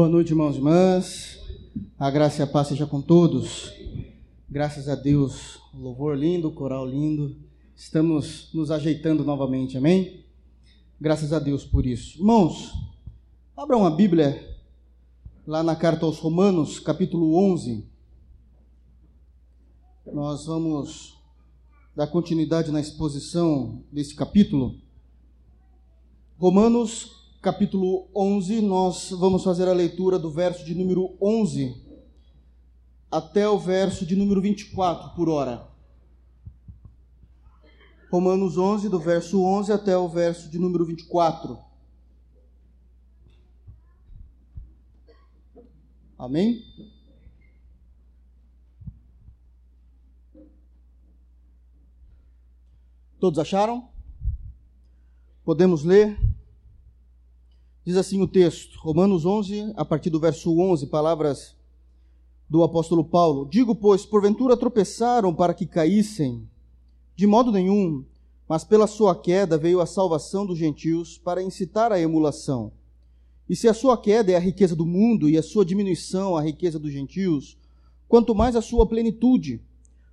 Boa noite, irmãos e irmãs. A graça e a paz seja com todos. Graças a Deus, louvor lindo, coral lindo. Estamos nos ajeitando novamente, amém? Graças a Deus por isso. Irmãos, abram a Bíblia lá na carta aos Romanos, capítulo 11. Nós vamos dar continuidade na exposição desse capítulo. Romanos capítulo 11, nós vamos fazer a leitura do verso de número 11 até o verso de número 24 por hora. Romanos 11, do verso 11 até o verso de número 24. Amém? Todos acharam? Podemos ler? Diz assim o texto, Romanos 11, a partir do verso 11, palavras do apóstolo Paulo: Digo, pois, porventura tropeçaram para que caíssem? De modo nenhum, mas pela sua queda veio a salvação dos gentios para incitar a emulação. E se a sua queda é a riqueza do mundo e a sua diminuição a riqueza dos gentios, quanto mais a sua plenitude.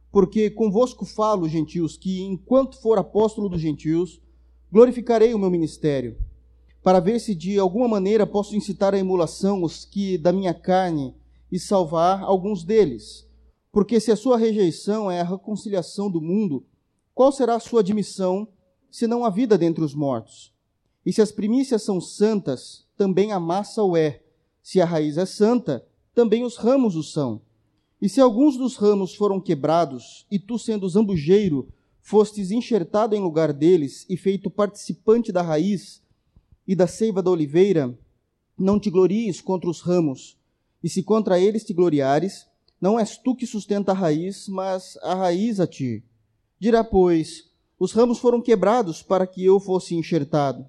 Porque convosco falo, gentios, que enquanto for apóstolo dos gentios, glorificarei o meu ministério para ver se de alguma maneira posso incitar à emulação os que da minha carne e salvar alguns deles. Porque se a sua rejeição é a reconciliação do mundo, qual será a sua admissão, senão a vida dentre os mortos? E se as primícias são santas, também a massa o é. Se a raiz é santa, também os ramos o são. E se alguns dos ramos foram quebrados, e tu, sendo zambujeiro, fostes enxertado em lugar deles e feito participante da raiz, e da seiva da oliveira, não te glories contra os ramos, e se contra eles te gloriares, não és tu que sustenta a raiz, mas a raiz a ti. Dirá, pois, os ramos foram quebrados para que eu fosse enxertado.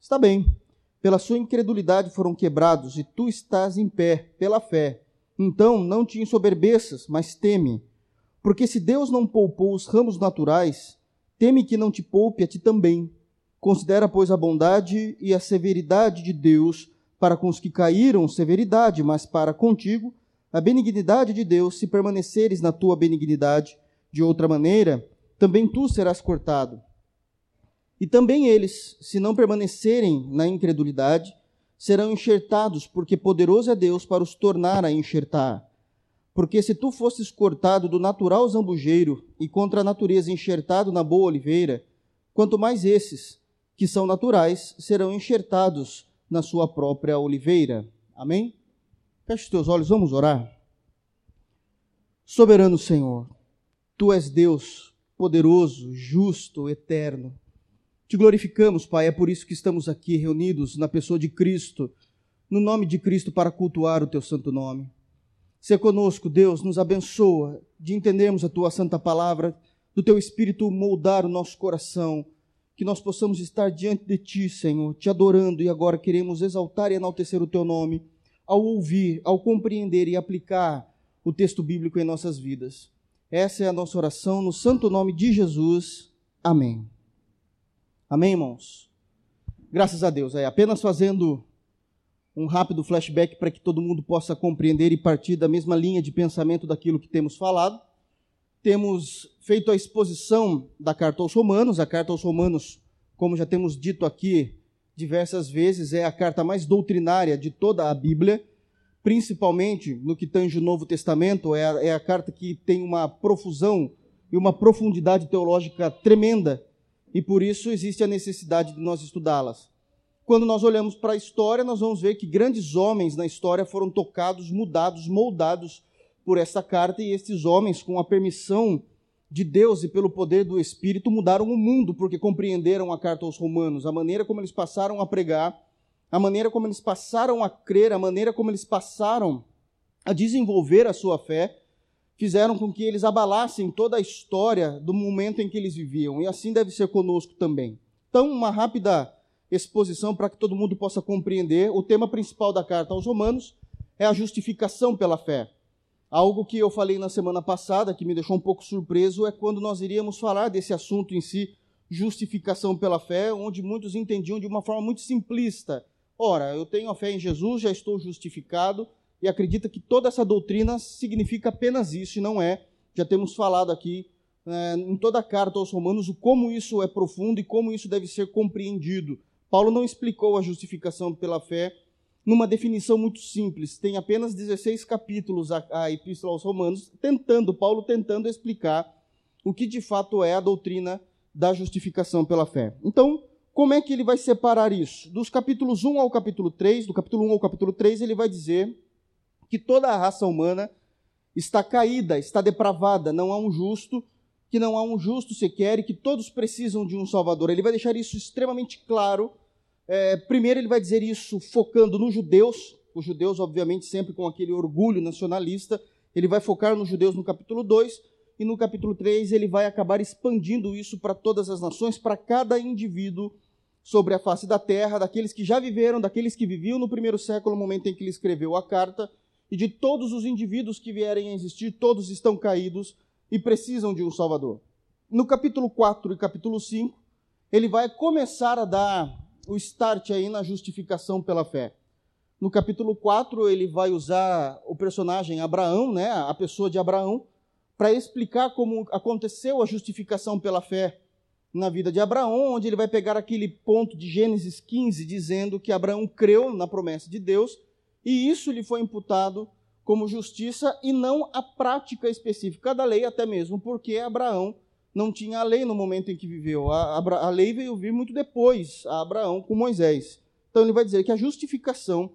Está bem, pela sua incredulidade foram quebrados, e tu estás em pé, pela fé. Então não te ensoberbeças, mas teme. Porque se Deus não poupou os ramos naturais, teme que não te poupe a ti também. Considera, pois, a bondade e a severidade de Deus para com os que caíram, severidade, mas para contigo, a benignidade de Deus, se permaneceres na tua benignidade. De outra maneira, também tu serás cortado. E também eles, se não permanecerem na incredulidade, serão enxertados, porque poderoso é Deus para os tornar a enxertar. Porque se tu fosses cortado do natural zambujeiro e contra a natureza enxertado na boa oliveira, quanto mais esses, que são naturais serão enxertados na sua própria oliveira. Amém? Feche os teus olhos, vamos orar. Soberano Senhor, tu és Deus poderoso, justo, eterno. Te glorificamos, Pai, é por isso que estamos aqui reunidos na pessoa de Cristo, no nome de Cristo, para cultuar o teu santo nome. Se conosco, Deus, nos abençoa de entendermos a tua santa palavra, do teu espírito moldar o nosso coração que nós possamos estar diante de Ti, Senhor, te adorando e agora queremos exaltar e enaltecer o Teu nome ao ouvir, ao compreender e aplicar o texto bíblico em nossas vidas. Essa é a nossa oração no santo nome de Jesus. Amém. Amém, irmãos? Graças a Deus. É apenas fazendo um rápido flashback para que todo mundo possa compreender e partir da mesma linha de pensamento daquilo que temos falado temos feito a exposição da carta aos Romanos. A carta aos Romanos, como já temos dito aqui diversas vezes, é a carta mais doutrinária de toda a Bíblia, principalmente no que tange o Novo Testamento. É a, é a carta que tem uma profusão e uma profundidade teológica tremenda, e por isso existe a necessidade de nós estudá-las. Quando nós olhamos para a história, nós vamos ver que grandes homens na história foram tocados, mudados, moldados por essa carta e estes homens, com a permissão de Deus e pelo poder do Espírito, mudaram o mundo porque compreenderam a carta aos Romanos, a maneira como eles passaram a pregar, a maneira como eles passaram a crer, a maneira como eles passaram a desenvolver a sua fé, fizeram com que eles abalassem toda a história do momento em que eles viviam, e assim deve ser conosco também. Então, uma rápida exposição para que todo mundo possa compreender. O tema principal da carta aos Romanos é a justificação pela fé. Algo que eu falei na semana passada, que me deixou um pouco surpreso, é quando nós iríamos falar desse assunto em si, justificação pela fé, onde muitos entendiam de uma forma muito simplista. ora, eu tenho a fé em Jesus, já estou justificado e acredita que toda essa doutrina significa apenas isso e não é. Já temos falado aqui é, em toda a carta aos Romanos o como isso é profundo e como isso deve ser compreendido. Paulo não explicou a justificação pela fé numa definição muito simples. Tem apenas 16 capítulos a, a Epístola aos Romanos, tentando, Paulo tentando explicar o que de fato é a doutrina da justificação pela fé. Então, como é que ele vai separar isso? Dos capítulos 1 ao capítulo 3, do capítulo 1 ao capítulo 3, ele vai dizer que toda a raça humana está caída, está depravada, não há um justo, que não há um justo sequer e que todos precisam de um Salvador. Ele vai deixar isso extremamente claro. É, primeiro, ele vai dizer isso focando nos judeus, os judeus, obviamente, sempre com aquele orgulho nacionalista. Ele vai focar nos judeus no capítulo 2, e no capítulo 3 ele vai acabar expandindo isso para todas as nações, para cada indivíduo sobre a face da terra, daqueles que já viveram, daqueles que viviam no primeiro século, no momento em que ele escreveu a carta, e de todos os indivíduos que vierem a existir, todos estão caídos e precisam de um Salvador. No capítulo 4 e capítulo 5, ele vai começar a dar o start aí na justificação pela fé. No capítulo 4, ele vai usar o personagem Abraão, né, a pessoa de Abraão, para explicar como aconteceu a justificação pela fé na vida de Abraão, onde ele vai pegar aquele ponto de Gênesis 15, dizendo que Abraão creu na promessa de Deus e isso lhe foi imputado como justiça e não a prática específica da lei, até mesmo porque Abraão não tinha a lei no momento em que viveu. A, a, a lei veio vir muito depois a Abraão com Moisés. Então ele vai dizer que a justificação,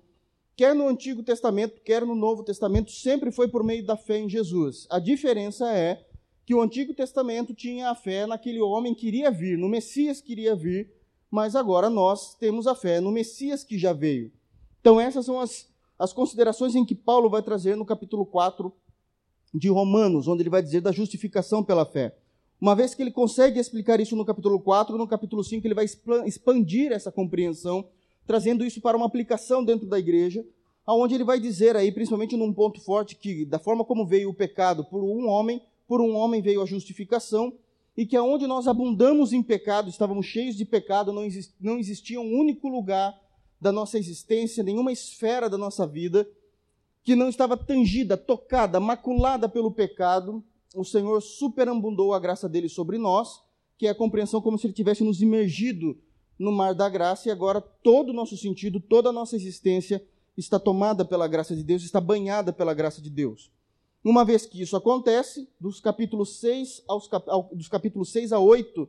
quer no Antigo Testamento, quer no Novo Testamento, sempre foi por meio da fé em Jesus. A diferença é que o Antigo Testamento tinha a fé naquele homem que iria vir, no Messias que iria vir, mas agora nós temos a fé no Messias que já veio. Então essas são as as considerações em que Paulo vai trazer no capítulo 4 de Romanos, onde ele vai dizer da justificação pela fé. Uma vez que ele consegue explicar isso no capítulo 4, no capítulo 5 ele vai expandir essa compreensão, trazendo isso para uma aplicação dentro da igreja, aonde ele vai dizer aí, principalmente num ponto forte, que da forma como veio o pecado por um homem, por um homem veio a justificação, e que aonde nós abundamos em pecado, estávamos cheios de pecado, não existia um único lugar da nossa existência, nenhuma esfera da nossa vida que não estava tangida, tocada, maculada pelo pecado, o Senhor superabundou a graça dele sobre nós, que é a compreensão como se ele tivesse nos imergido no mar da graça e agora todo o nosso sentido, toda a nossa existência está tomada pela graça de Deus, está banhada pela graça de Deus. Uma vez que isso acontece, dos capítulos 6 aos dos capítulos 6 a 8,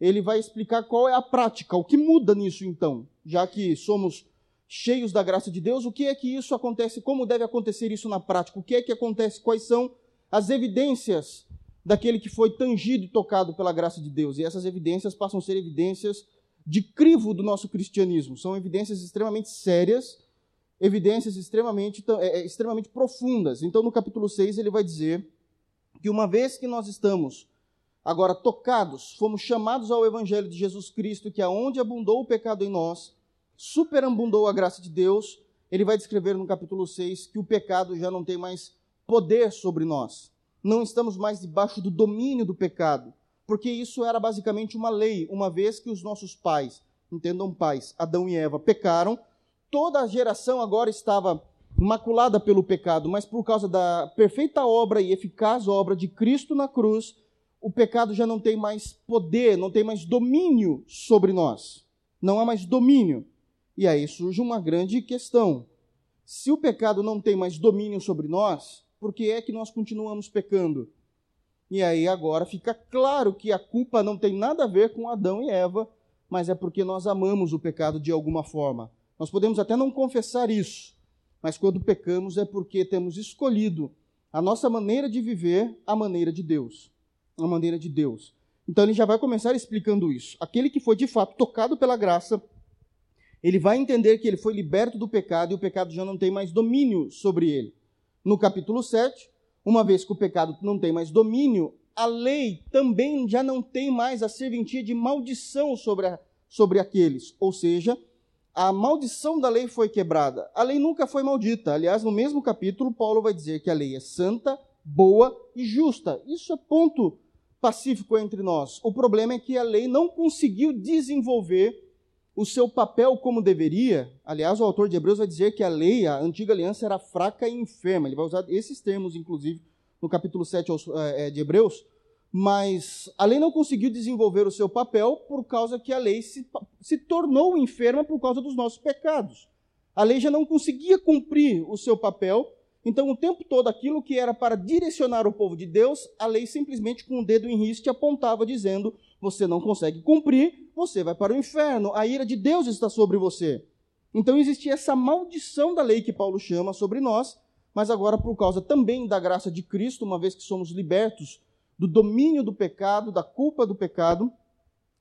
ele vai explicar qual é a prática, o que muda nisso então, já que somos cheios da graça de Deus, o que é que isso acontece, como deve acontecer isso na prática, o que é que acontece, quais são as evidências daquele que foi tangido e tocado pela graça de Deus. E essas evidências passam a ser evidências de crivo do nosso cristianismo, são evidências extremamente sérias, evidências extremamente, é, é, extremamente profundas. Então, no capítulo 6, ele vai dizer que uma vez que nós estamos Agora, tocados, fomos chamados ao Evangelho de Jesus Cristo, que aonde abundou o pecado em nós, superabundou a graça de Deus. Ele vai descrever no capítulo 6 que o pecado já não tem mais poder sobre nós. Não estamos mais debaixo do domínio do pecado, porque isso era basicamente uma lei, uma vez que os nossos pais, entendam pais, Adão e Eva, pecaram, toda a geração agora estava maculada pelo pecado, mas por causa da perfeita obra e eficaz obra de Cristo na cruz, o pecado já não tem mais poder, não tem mais domínio sobre nós. Não há mais domínio. E aí surge uma grande questão. Se o pecado não tem mais domínio sobre nós, por que é que nós continuamos pecando? E aí agora fica claro que a culpa não tem nada a ver com Adão e Eva, mas é porque nós amamos o pecado de alguma forma. Nós podemos até não confessar isso, mas quando pecamos é porque temos escolhido a nossa maneira de viver, a maneira de Deus a maneira de Deus. Então ele já vai começar explicando isso. Aquele que foi de fato tocado pela graça, ele vai entender que ele foi liberto do pecado e o pecado já não tem mais domínio sobre ele. No capítulo 7, uma vez que o pecado não tem mais domínio, a lei também já não tem mais a serventia de maldição sobre, a, sobre aqueles. Ou seja, a maldição da lei foi quebrada. A lei nunca foi maldita. Aliás, no mesmo capítulo, Paulo vai dizer que a lei é santa, boa e justa. Isso é ponto pacífico entre nós. O problema é que a lei não conseguiu desenvolver o seu papel como deveria. Aliás, o autor de Hebreus vai dizer que a lei, a antiga aliança, era fraca e enferma. Ele vai usar esses termos, inclusive, no capítulo 7 eh, de Hebreus. Mas a lei não conseguiu desenvolver o seu papel por causa que a lei se, se tornou enferma por causa dos nossos pecados. A lei já não conseguia cumprir o seu papel, então o tempo todo aquilo que era para direcionar o povo de Deus, a lei simplesmente com o dedo em riste apontava dizendo: você não consegue cumprir, você vai para o inferno, a ira de Deus está sobre você. Então existia essa maldição da lei que Paulo chama sobre nós, mas agora por causa também da graça de Cristo, uma vez que somos libertos do domínio do pecado, da culpa do pecado,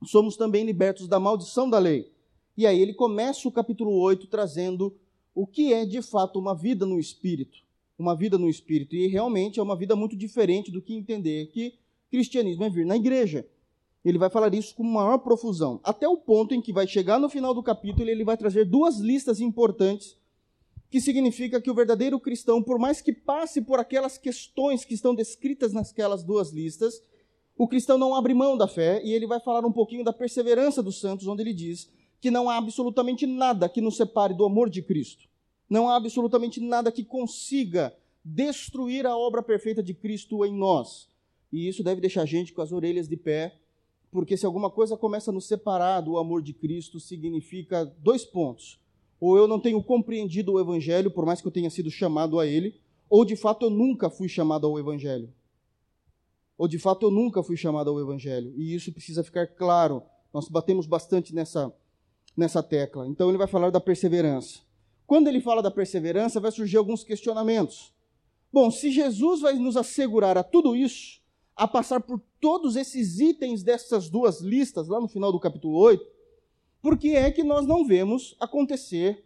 somos também libertos da maldição da lei. E aí ele começa o capítulo 8 trazendo o que é de fato uma vida no espírito. Uma vida no espírito. E realmente é uma vida muito diferente do que entender que cristianismo é vir na igreja. Ele vai falar isso com maior profusão. Até o ponto em que vai chegar no final do capítulo, ele vai trazer duas listas importantes que significa que o verdadeiro cristão, por mais que passe por aquelas questões que estão descritas naquelas duas listas, o cristão não abre mão da fé, e ele vai falar um pouquinho da perseverança dos santos, onde ele diz que não há absolutamente nada que nos separe do amor de Cristo. Não há absolutamente nada que consiga destruir a obra perfeita de Cristo em nós. E isso deve deixar a gente com as orelhas de pé, porque se alguma coisa começa a nos separar do amor de Cristo, significa dois pontos ou eu não tenho compreendido o Evangelho, por mais que eu tenha sido chamado a ele, ou de fato eu nunca fui chamado ao Evangelho. Ou de fato eu nunca fui chamado ao Evangelho. E isso precisa ficar claro. Nós batemos bastante nessa, nessa tecla. Então ele vai falar da perseverança. Quando ele fala da perseverança, vai surgir alguns questionamentos. Bom, se Jesus vai nos assegurar a tudo isso, a passar por todos esses itens dessas duas listas, lá no final do capítulo 8, por que é que nós não vemos acontecer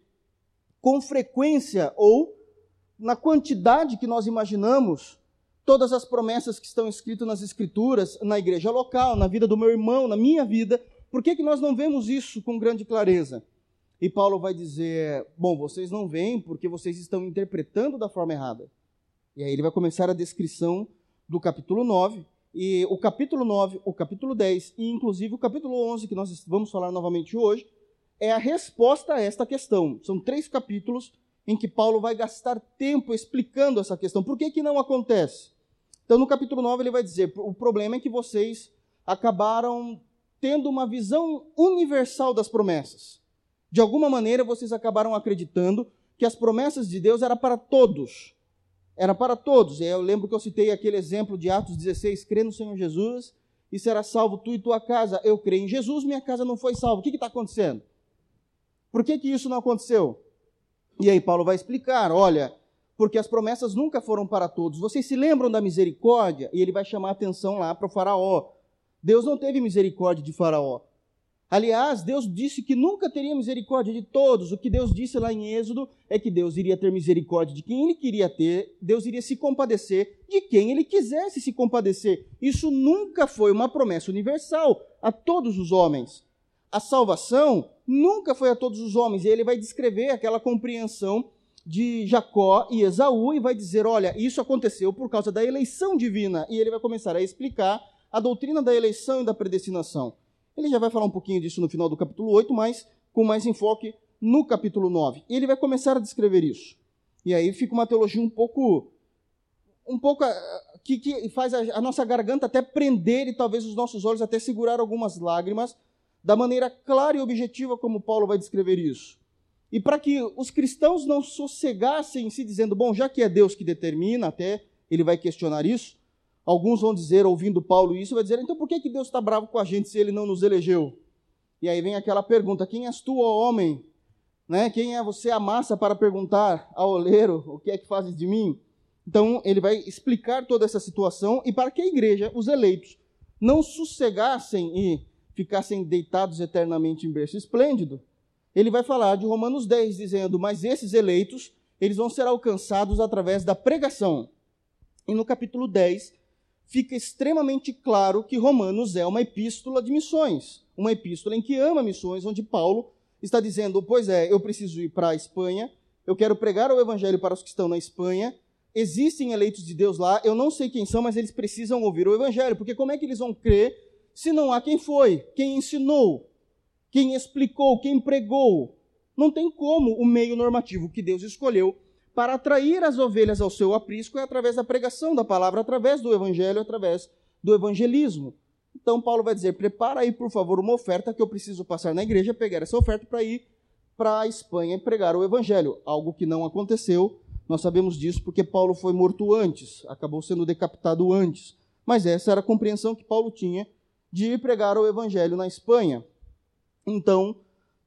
com frequência ou na quantidade que nós imaginamos todas as promessas que estão escritas nas Escrituras, na igreja local, na vida do meu irmão, na minha vida? Por que, que nós não vemos isso com grande clareza? E Paulo vai dizer: bom, vocês não veem porque vocês estão interpretando da forma errada. E aí ele vai começar a descrição do capítulo 9, e o capítulo 9, o capítulo 10 e inclusive o capítulo 11, que nós vamos falar novamente hoje, é a resposta a esta questão. São três capítulos em que Paulo vai gastar tempo explicando essa questão. Por que, que não acontece? Então, no capítulo 9, ele vai dizer: o problema é que vocês acabaram tendo uma visão universal das promessas. De alguma maneira, vocês acabaram acreditando que as promessas de Deus eram para todos era para todos. Eu lembro que eu citei aquele exemplo de Atos 16: crê no Senhor Jesus e será salvo tu e tua casa. Eu creio em Jesus, minha casa não foi salva. O que está acontecendo? Por que, que isso não aconteceu? E aí Paulo vai explicar: olha, porque as promessas nunca foram para todos. Vocês se lembram da misericórdia? E ele vai chamar a atenção lá para o Faraó. Deus não teve misericórdia de Faraó. Aliás, Deus disse que nunca teria misericórdia de todos. O que Deus disse lá em Êxodo é que Deus iria ter misericórdia de quem ele queria ter, Deus iria se compadecer de quem ele quisesse se compadecer. Isso nunca foi uma promessa universal a todos os homens. A salvação nunca foi a todos os homens. E ele vai descrever aquela compreensão de Jacó e Esaú e vai dizer: olha, isso aconteceu por causa da eleição divina. E ele vai começar a explicar a doutrina da eleição e da predestinação. Ele já vai falar um pouquinho disso no final do capítulo 8, mas com mais enfoque no capítulo 9. E ele vai começar a descrever isso. E aí fica uma teologia um pouco um pouco ah, que, que faz a, a, nossa garganta até prender e talvez os nossos olhos até segurar algumas lágrimas, da maneira clara e objetiva como Paulo vai descrever isso. E para que os cristãos não sossegassem se dizendo, bom, já que é Deus que determina, até ele vai questionar isso, Alguns vão dizer, ouvindo Paulo isso, vai dizer, então por que, que Deus está bravo com a gente se ele não nos elegeu? E aí vem aquela pergunta: quem és tu, ó homem? Né? Quem é você, a massa, para perguntar ao oleiro o que é que fazes de mim? Então ele vai explicar toda essa situação e para que a igreja, os eleitos, não sossegassem e ficassem deitados eternamente em berço esplêndido, ele vai falar de Romanos 10, dizendo: Mas esses eleitos, eles vão ser alcançados através da pregação. E no capítulo 10, fica extremamente claro que Romanos é uma epístola de missões, uma epístola em que ama missões, onde Paulo está dizendo: Pois é, eu preciso ir para a Espanha, eu quero pregar o evangelho para os que estão na Espanha, existem eleitos de Deus lá, eu não sei quem são, mas eles precisam ouvir o evangelho, porque como é que eles vão crer se não há quem foi, quem ensinou, quem explicou, quem pregou. Não tem como o meio normativo que Deus escolheu para atrair as ovelhas ao seu aprisco é através da pregação da palavra, através do evangelho, através do evangelismo. Então Paulo vai dizer: prepara aí, por favor, uma oferta que eu preciso passar na igreja, pegar essa oferta para ir para a Espanha e pregar o evangelho, algo que não aconteceu. Nós sabemos disso porque Paulo foi morto antes, acabou sendo decapitado antes. Mas essa era a compreensão que Paulo tinha de pregar o evangelho na Espanha. Então,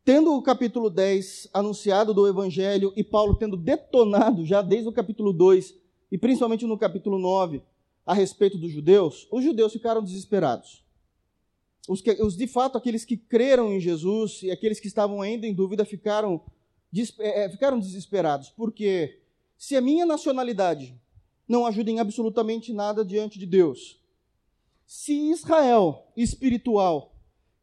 tendo o capítulo 10 anunciado do evangelho e Paulo tendo detonado já desde o capítulo 2 e principalmente no capítulo 9 a respeito dos judeus, os judeus ficaram desesperados. Os, que, os de fato, aqueles que creram em Jesus e aqueles que estavam ainda em dúvida ficaram, é, ficaram desesperados, porque se a minha nacionalidade não ajuda em absolutamente nada diante de Deus, se Israel espiritual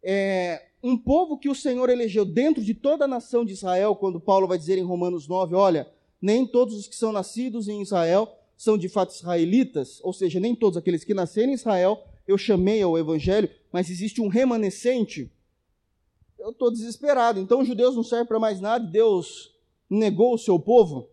é um povo que o Senhor elegeu dentro de toda a nação de Israel, quando Paulo vai dizer em Romanos 9, olha, nem todos os que são nascidos em Israel são de fato israelitas, ou seja, nem todos aqueles que nasceram em Israel eu chamei ao evangelho, mas existe um remanescente. Eu estou desesperado. Então os judeus não servem para mais nada, Deus negou o seu povo.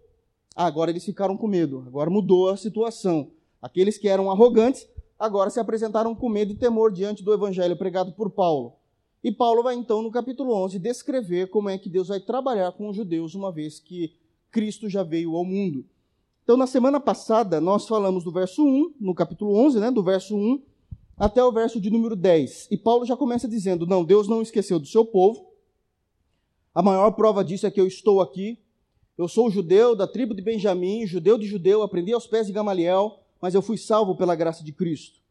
Ah, agora eles ficaram com medo, agora mudou a situação. Aqueles que eram arrogantes agora se apresentaram com medo e temor diante do evangelho pregado por Paulo. E Paulo vai então, no capítulo 11, descrever como é que Deus vai trabalhar com os judeus, uma vez que Cristo já veio ao mundo. Então, na semana passada, nós falamos do verso 1, no capítulo 11, né, do verso 1 até o verso de número 10. E Paulo já começa dizendo: Não, Deus não esqueceu do seu povo. A maior prova disso é que eu estou aqui. Eu sou judeu da tribo de Benjamim, judeu de judeu, aprendi aos pés de Gamaliel, mas eu fui salvo pela graça de Cristo.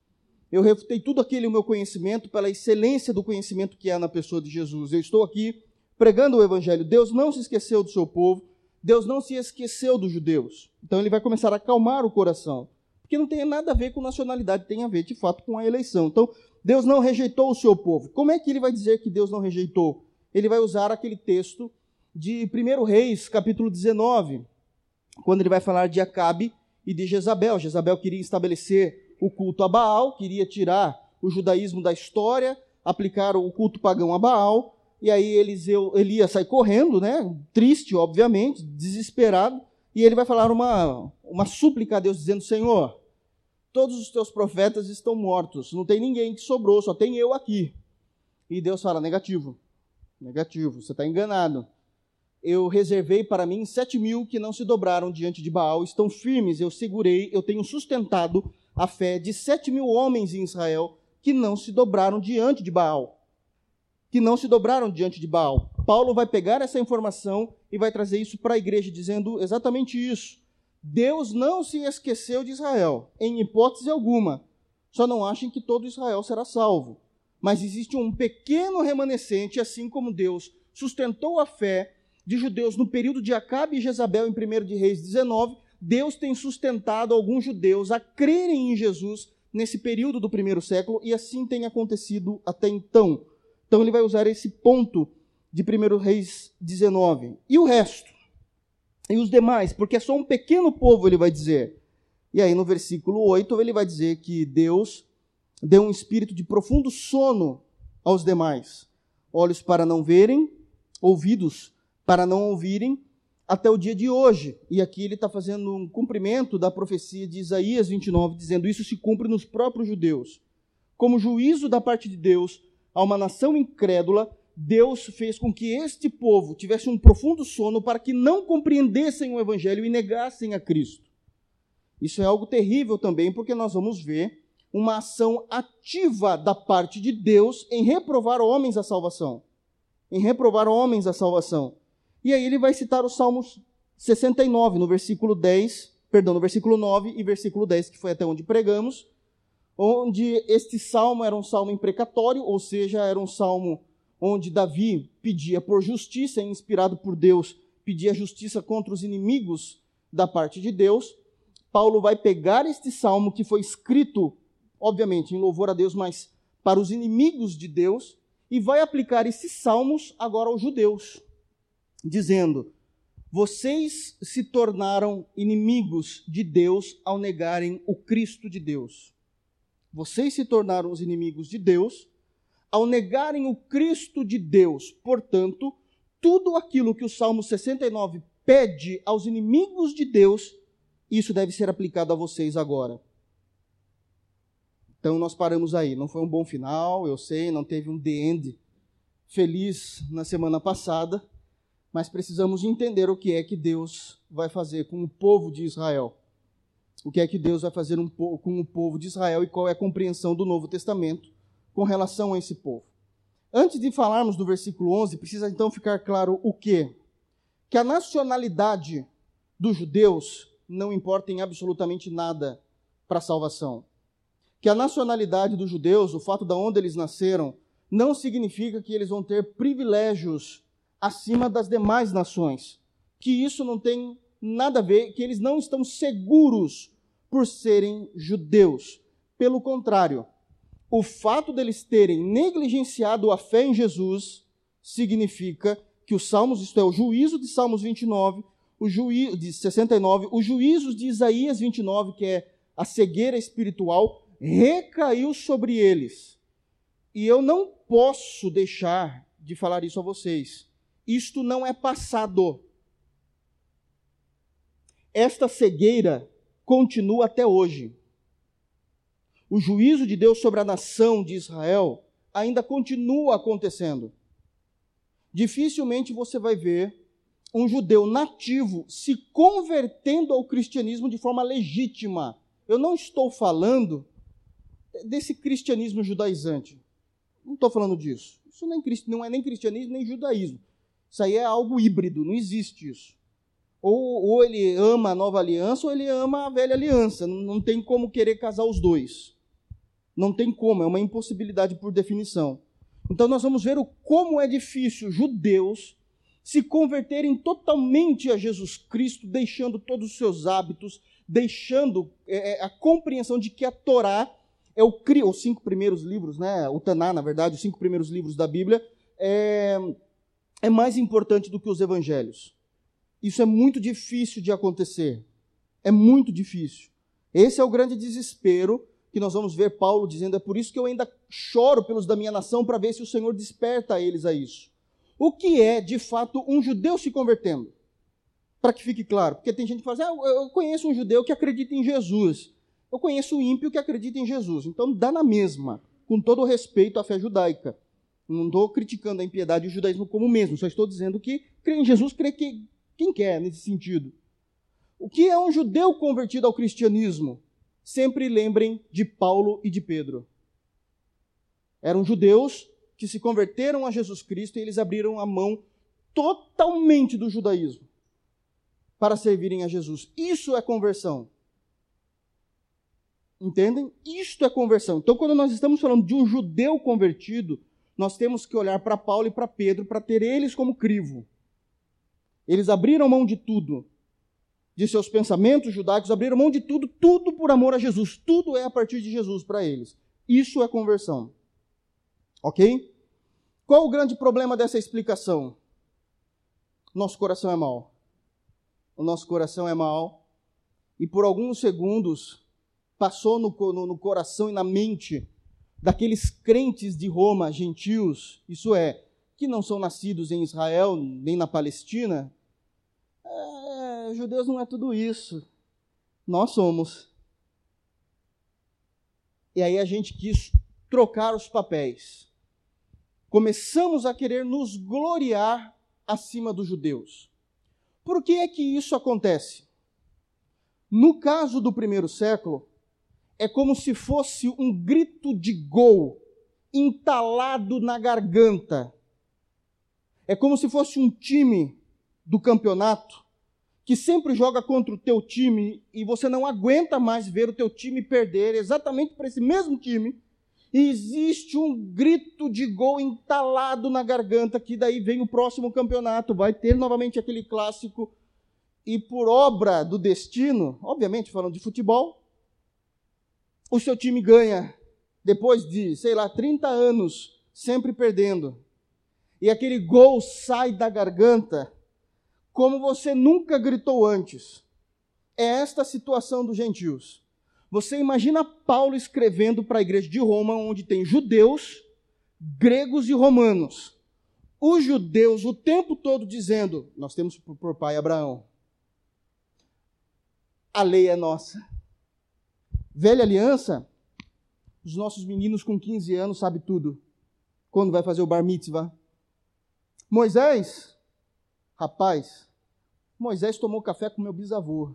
Eu refutei tudo aquele meu conhecimento pela excelência do conhecimento que há na pessoa de Jesus. Eu estou aqui pregando o evangelho. Deus não se esqueceu do seu povo, Deus não se esqueceu dos judeus. Então ele vai começar a acalmar o coração, porque não tem nada a ver com nacionalidade, tem a ver de fato com a eleição. Então, Deus não rejeitou o seu povo. Como é que ele vai dizer que Deus não rejeitou? Ele vai usar aquele texto de 1 Reis, capítulo 19, quando ele vai falar de Acabe e de Jezabel. Jezabel queria estabelecer o culto a Baal, queria tirar o judaísmo da história, aplicar o culto pagão a Baal, e aí Eliseu, Elias sai correndo, né? triste, obviamente, desesperado, e ele vai falar uma, uma súplica a Deus, dizendo: Senhor, todos os teus profetas estão mortos, não tem ninguém que sobrou, só tem eu aqui. E Deus fala: negativo, negativo, você está enganado. Eu reservei para mim sete mil que não se dobraram diante de Baal, estão firmes, eu segurei, eu tenho sustentado a fé de sete mil homens em Israel que não se dobraram diante de Baal. Que não se dobraram diante de Baal. Paulo vai pegar essa informação e vai trazer isso para a igreja, dizendo exatamente isso. Deus não se esqueceu de Israel, em hipótese alguma. Só não achem que todo Israel será salvo. Mas existe um pequeno remanescente, assim como Deus sustentou a fé de judeus no período de Acabe e Jezabel em 1 de Reis 19, Deus tem sustentado alguns judeus a crerem em Jesus nesse período do primeiro século, e assim tem acontecido até então. Então ele vai usar esse ponto de 1 Reis 19. E o resto? E os demais? Porque é só um pequeno povo, ele vai dizer. E aí no versículo 8 ele vai dizer que Deus deu um espírito de profundo sono aos demais. Olhos para não verem, ouvidos para não ouvirem, até o dia de hoje. E aqui ele está fazendo um cumprimento da profecia de Isaías 29, dizendo: Isso se cumpre nos próprios judeus. Como juízo da parte de Deus a uma nação incrédula, Deus fez com que este povo tivesse um profundo sono para que não compreendessem o Evangelho e negassem a Cristo. Isso é algo terrível também, porque nós vamos ver uma ação ativa da parte de Deus em reprovar homens à salvação. Em reprovar homens à salvação. E aí ele vai citar os Salmos 69, no versículo 10, perdão, no versículo 9 e versículo 10, que foi até onde pregamos, onde este salmo era um salmo imprecatório, ou seja, era um salmo onde Davi pedia por justiça, inspirado por Deus, pedia justiça contra os inimigos da parte de Deus. Paulo vai pegar este salmo que foi escrito, obviamente, em louvor a Deus, mas para os inimigos de Deus, e vai aplicar esses salmos agora aos judeus dizendo: Vocês se tornaram inimigos de Deus ao negarem o Cristo de Deus. Vocês se tornaram os inimigos de Deus ao negarem o Cristo de Deus. Portanto, tudo aquilo que o Salmo 69 pede aos inimigos de Deus, isso deve ser aplicado a vocês agora. Então nós paramos aí. Não foi um bom final, eu sei, não teve um the end feliz na semana passada, mas precisamos entender o que é que Deus vai fazer com o povo de Israel. O que é que Deus vai fazer com o povo de Israel e qual é a compreensão do Novo Testamento com relação a esse povo. Antes de falarmos do versículo 11, precisa então ficar claro o quê? Que a nacionalidade dos judeus não importa em absolutamente nada para a salvação. Que a nacionalidade dos judeus, o fato de onde eles nasceram, não significa que eles vão ter privilégios acima das demais nações. Que isso não tem nada a ver, que eles não estão seguros por serem judeus. Pelo contrário, o fato deles terem negligenciado a fé em Jesus significa que os Salmos, isto é, o juízo de Salmos 29, o juízo de 69, os juízos de Isaías 29, que é a cegueira espiritual, recaiu sobre eles. E eu não posso deixar de falar isso a vocês. Isto não é passado. Esta cegueira continua até hoje. O juízo de Deus sobre a nação de Israel ainda continua acontecendo. Dificilmente você vai ver um judeu nativo se convertendo ao cristianismo de forma legítima. Eu não estou falando desse cristianismo judaizante. Não estou falando disso. Isso não é nem cristianismo nem judaísmo. Isso aí é algo híbrido, não existe isso. Ou, ou ele ama a nova aliança ou ele ama a velha aliança. Não, não tem como querer casar os dois. Não tem como, é uma impossibilidade por definição. Então nós vamos ver o como é difícil judeus se converterem totalmente a Jesus Cristo, deixando todos os seus hábitos, deixando é, é a compreensão de que a Torá é o os cinco primeiros livros, né? O Taná, na verdade, os cinco primeiros livros da Bíblia, é, é mais importante do que os evangelhos. Isso é muito difícil de acontecer. É muito difícil. Esse é o grande desespero que nós vamos ver Paulo dizendo: é por isso que eu ainda choro pelos da minha nação para ver se o Senhor desperta eles a isso. O que é, de fato, um judeu se convertendo? Para que fique claro, porque tem gente que fala assim, ah, eu conheço um judeu que acredita em Jesus. Eu conheço um ímpio que acredita em Jesus. Então dá na mesma, com todo respeito à fé judaica. Não estou criticando a impiedade e o judaísmo como mesmo, só estou dizendo que crer em Jesus crê que quem quer nesse sentido. O que é um judeu convertido ao cristianismo? Sempre lembrem de Paulo e de Pedro. Eram judeus que se converteram a Jesus Cristo e eles abriram a mão totalmente do judaísmo para servirem a Jesus. Isso é conversão. Entendem? Isto é conversão. Então, quando nós estamos falando de um judeu convertido, nós temos que olhar para Paulo e para Pedro para ter eles como crivo. Eles abriram mão de tudo, de seus pensamentos judaicos, abriram mão de tudo, tudo por amor a Jesus. Tudo é a partir de Jesus para eles. Isso é conversão. Ok? Qual o grande problema dessa explicação? Nosso coração é mau. O nosso coração é mau. E por alguns segundos passou no, no, no coração e na mente daqueles crentes de Roma, gentios, isso é, que não são nascidos em Israel nem na Palestina, é, judeus não é tudo isso. Nós somos. E aí a gente quis trocar os papéis. Começamos a querer nos gloriar acima dos judeus. Por que é que isso acontece? No caso do primeiro século, é como se fosse um grito de gol entalado na garganta. É como se fosse um time do campeonato que sempre joga contra o teu time e você não aguenta mais ver o teu time perder exatamente para esse mesmo time. E existe um grito de gol entalado na garganta que daí vem o próximo campeonato, vai ter novamente aquele clássico e por obra do destino, obviamente falando de futebol, o seu time ganha depois de, sei lá, 30 anos sempre perdendo. E aquele gol sai da garganta como você nunca gritou antes. É esta a situação dos gentios. Você imagina Paulo escrevendo para a igreja de Roma, onde tem judeus gregos e romanos, os judeus o tempo todo dizendo: Nós temos por pai Abraão. A lei é nossa. Velha aliança, os nossos meninos com 15 anos sabem tudo. Quando vai fazer o bar mitzvah. Moisés, rapaz, Moisés tomou café com meu bisavô.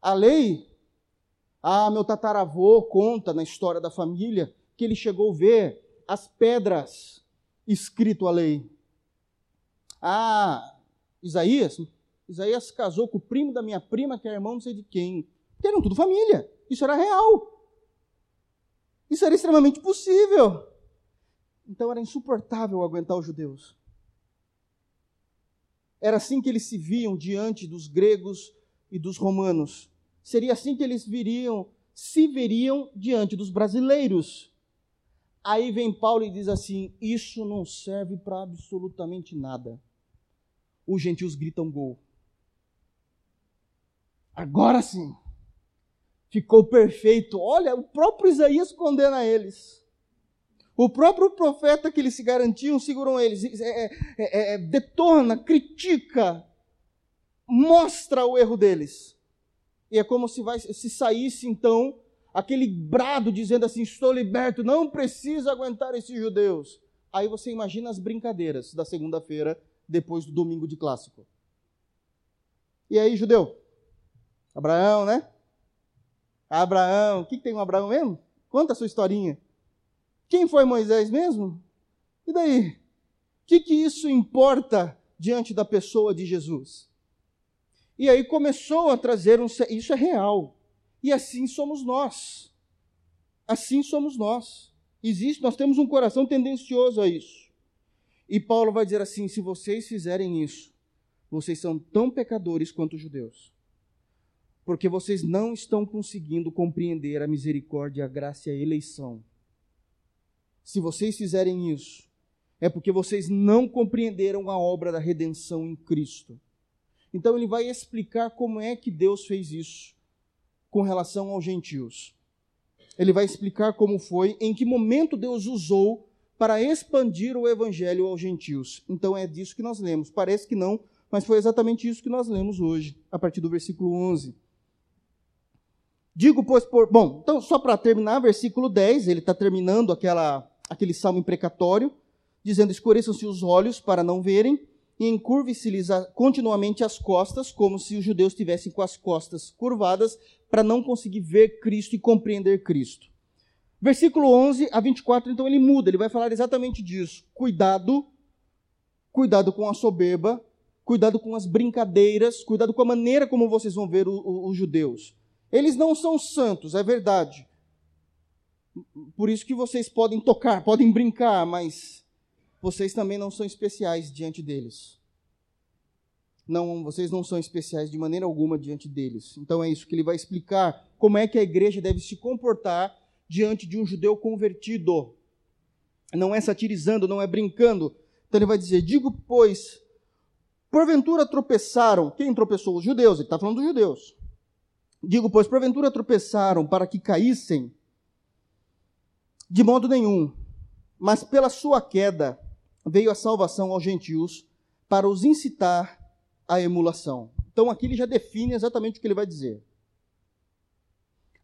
A lei, ah, meu tataravô conta na história da família que ele chegou a ver as pedras escrito a lei. Ah, Isaías, Isaías casou com o primo da minha prima, que é irmão não sei de quem. Porque eram tudo família. Isso era real. Isso era extremamente possível. Então era insuportável aguentar os judeus. Era assim que eles se viam diante dos gregos e dos romanos. Seria assim que eles viriam, se veriam diante dos brasileiros. Aí vem Paulo e diz assim: Isso não serve para absolutamente nada. Os gentios gritam gol. Agora sim ficou perfeito. Olha, o próprio Isaías condena eles. O próprio profeta que eles se garantiam seguram eles. É, é, é, é, detona, critica, mostra o erro deles. E é como se, vai, se saísse então aquele brado dizendo assim: Estou liberto, não preciso aguentar esses judeus. Aí você imagina as brincadeiras da segunda-feira, depois do domingo de clássico. E aí, judeu? Abraão, né? Abraão, o que, que tem um Abraão mesmo? Conta a sua historinha. Quem foi Moisés mesmo? E daí? O que, que isso importa diante da pessoa de Jesus? E aí começou a trazer um. Isso é real. E assim somos nós. Assim somos nós. Existe, nós temos um coração tendencioso a isso. E Paulo vai dizer assim: se vocês fizerem isso, vocês são tão pecadores quanto os judeus porque vocês não estão conseguindo compreender a misericórdia, a graça e a eleição. Se vocês fizerem isso, é porque vocês não compreenderam a obra da redenção em Cristo. Então ele vai explicar como é que Deus fez isso com relação aos gentios. Ele vai explicar como foi, em que momento Deus usou para expandir o evangelho aos gentios. Então é disso que nós lemos. Parece que não, mas foi exatamente isso que nós lemos hoje, a partir do versículo 11. Digo, pois, por. Bom, então, só para terminar, versículo 10, ele está terminando aquela, aquele salmo imprecatório, dizendo: Escureçam-se os olhos para não verem, e encurve-se-lhes continuamente as costas, como se os judeus estivessem com as costas curvadas, para não conseguir ver Cristo e compreender Cristo. Versículo 11 a 24, então ele muda, ele vai falar exatamente disso. Cuidado, cuidado com a soberba, cuidado com as brincadeiras, cuidado com a maneira como vocês vão ver os judeus. Eles não são santos, é verdade. Por isso que vocês podem tocar, podem brincar, mas vocês também não são especiais diante deles. Não, vocês não são especiais de maneira alguma diante deles. Então é isso que ele vai explicar como é que a igreja deve se comportar diante de um judeu convertido. Não é satirizando, não é brincando. Então ele vai dizer: Digo, pois, porventura tropeçaram. Quem tropeçou? Os judeus. Ele está falando dos judeus. Digo, pois, porventura tropeçaram para que caíssem? De modo nenhum, mas pela sua queda veio a salvação aos gentios para os incitar à emulação. Então aqui ele já define exatamente o que ele vai dizer.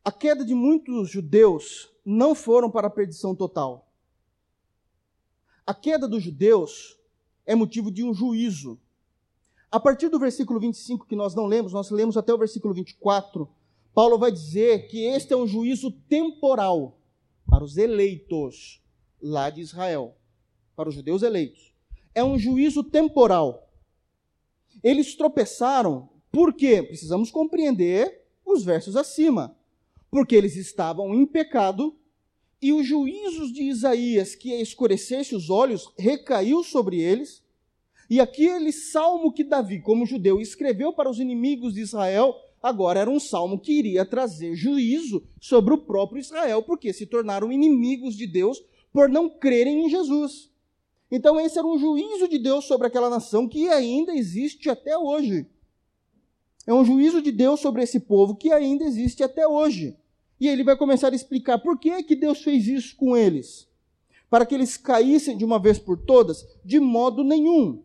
A queda de muitos judeus não foram para a perdição total. A queda dos judeus é motivo de um juízo a partir do versículo 25, que nós não lemos, nós lemos até o versículo 24, Paulo vai dizer que este é um juízo temporal para os eleitos lá de Israel, para os judeus eleitos. É um juízo temporal. Eles tropeçaram, por quê? Precisamos compreender os versos acima. Porque eles estavam em pecado e os juízos de Isaías, que escurecesse os olhos, recaiu sobre eles e aquele salmo que Davi, como judeu, escreveu para os inimigos de Israel, agora era um salmo que iria trazer juízo sobre o próprio Israel, porque se tornaram inimigos de Deus por não crerem em Jesus. Então, esse era um juízo de Deus sobre aquela nação que ainda existe até hoje. É um juízo de Deus sobre esse povo que ainda existe até hoje. E ele vai começar a explicar por que, que Deus fez isso com eles. para que eles caíssem de uma vez por todas? De modo nenhum.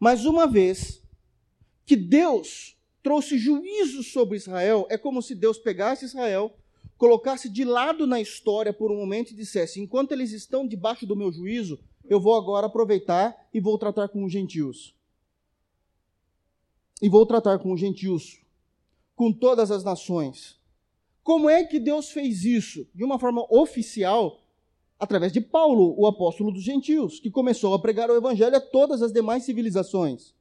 Mas uma vez que Deus trouxe juízo sobre Israel, é como se Deus pegasse Israel, colocasse de lado na história por um momento e dissesse: enquanto eles estão debaixo do meu juízo, eu vou agora aproveitar e vou tratar com os gentios. E vou tratar com os gentios, com todas as nações. Como é que Deus fez isso? De uma forma oficial, através de Paulo, o apóstolo dos gentios, que começou a pregar o evangelho a todas as demais civilizações.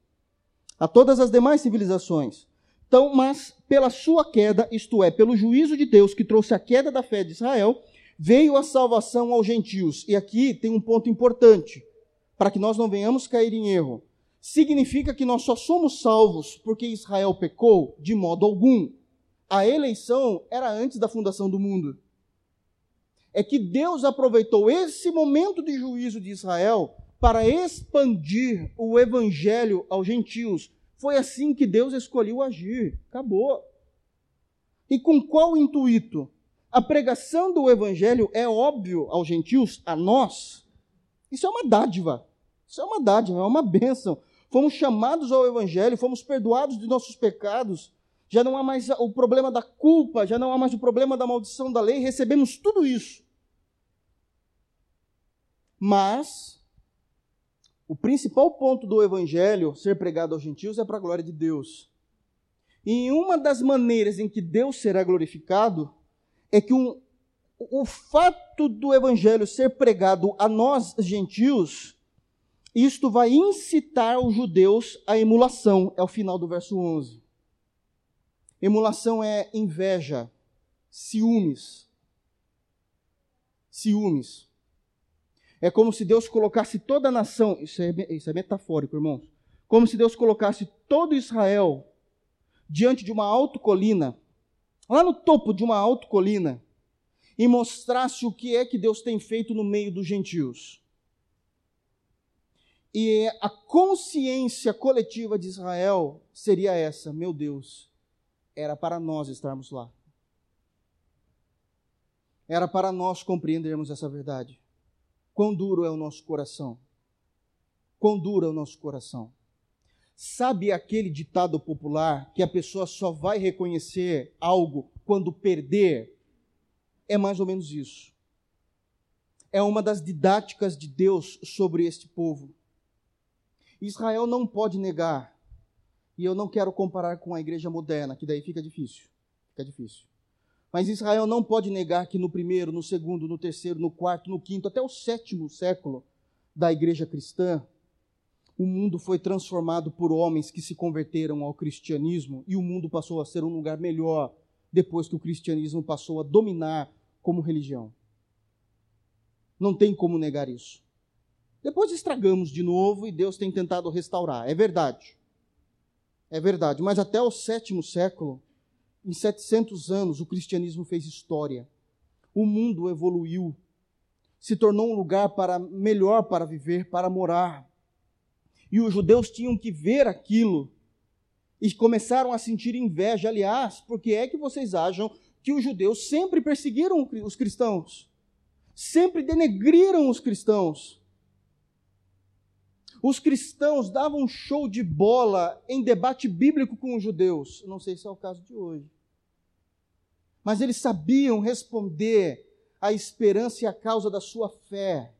A todas as demais civilizações. Então, mas pela sua queda, isto é, pelo juízo de Deus que trouxe a queda da fé de Israel, veio a salvação aos gentios. E aqui tem um ponto importante, para que nós não venhamos cair em erro. Significa que nós só somos salvos porque Israel pecou? De modo algum. A eleição era antes da fundação do mundo. É que Deus aproveitou esse momento de juízo de Israel para expandir o evangelho aos gentios, foi assim que Deus escolheu agir. Acabou. E com qual intuito? A pregação do evangelho é óbvio aos gentios, a nós. Isso é uma dádiva. Isso é uma dádiva, é uma bênção. Fomos chamados ao evangelho, fomos perdoados de nossos pecados. Já não há mais o problema da culpa, já não há mais o problema da maldição da lei, recebemos tudo isso. Mas o principal ponto do evangelho ser pregado aos gentios é para a glória de Deus. E uma das maneiras em que Deus será glorificado é que um, o fato do evangelho ser pregado a nós gentios, isto vai incitar os judeus à emulação, é o final do verso 11. Emulação é inveja, ciúmes. Ciúmes. É como se Deus colocasse toda a nação, isso é, isso é metafórico, irmãos. Como se Deus colocasse todo Israel diante de uma alta colina, lá no topo de uma alta colina, e mostrasse o que é que Deus tem feito no meio dos gentios. E a consciência coletiva de Israel seria essa: meu Deus, era para nós estarmos lá. Era para nós compreendermos essa verdade. Quão duro é o nosso coração? Quão duro é o nosso coração? Sabe aquele ditado popular que a pessoa só vai reconhecer algo quando perder? É mais ou menos isso. É uma das didáticas de Deus sobre este povo. Israel não pode negar, e eu não quero comparar com a igreja moderna, que daí fica difícil. Fica difícil. Mas Israel não pode negar que no primeiro, no segundo, no terceiro, no quarto, no quinto, até o sétimo século da igreja cristã, o mundo foi transformado por homens que se converteram ao cristianismo e o mundo passou a ser um lugar melhor depois que o cristianismo passou a dominar como religião. Não tem como negar isso. Depois estragamos de novo e Deus tem tentado restaurar. É verdade. É verdade. Mas até o sétimo século, em 700 anos, o cristianismo fez história. O mundo evoluiu, se tornou um lugar para melhor para viver, para morar. E os judeus tinham que ver aquilo e começaram a sentir inveja. Aliás, porque é que vocês acham que os judeus sempre perseguiram os cristãos? Sempre denegriram os cristãos. Os cristãos davam um show de bola em debate bíblico com os judeus. Não sei se é o caso de hoje. Mas eles sabiam responder à esperança e à causa da sua fé.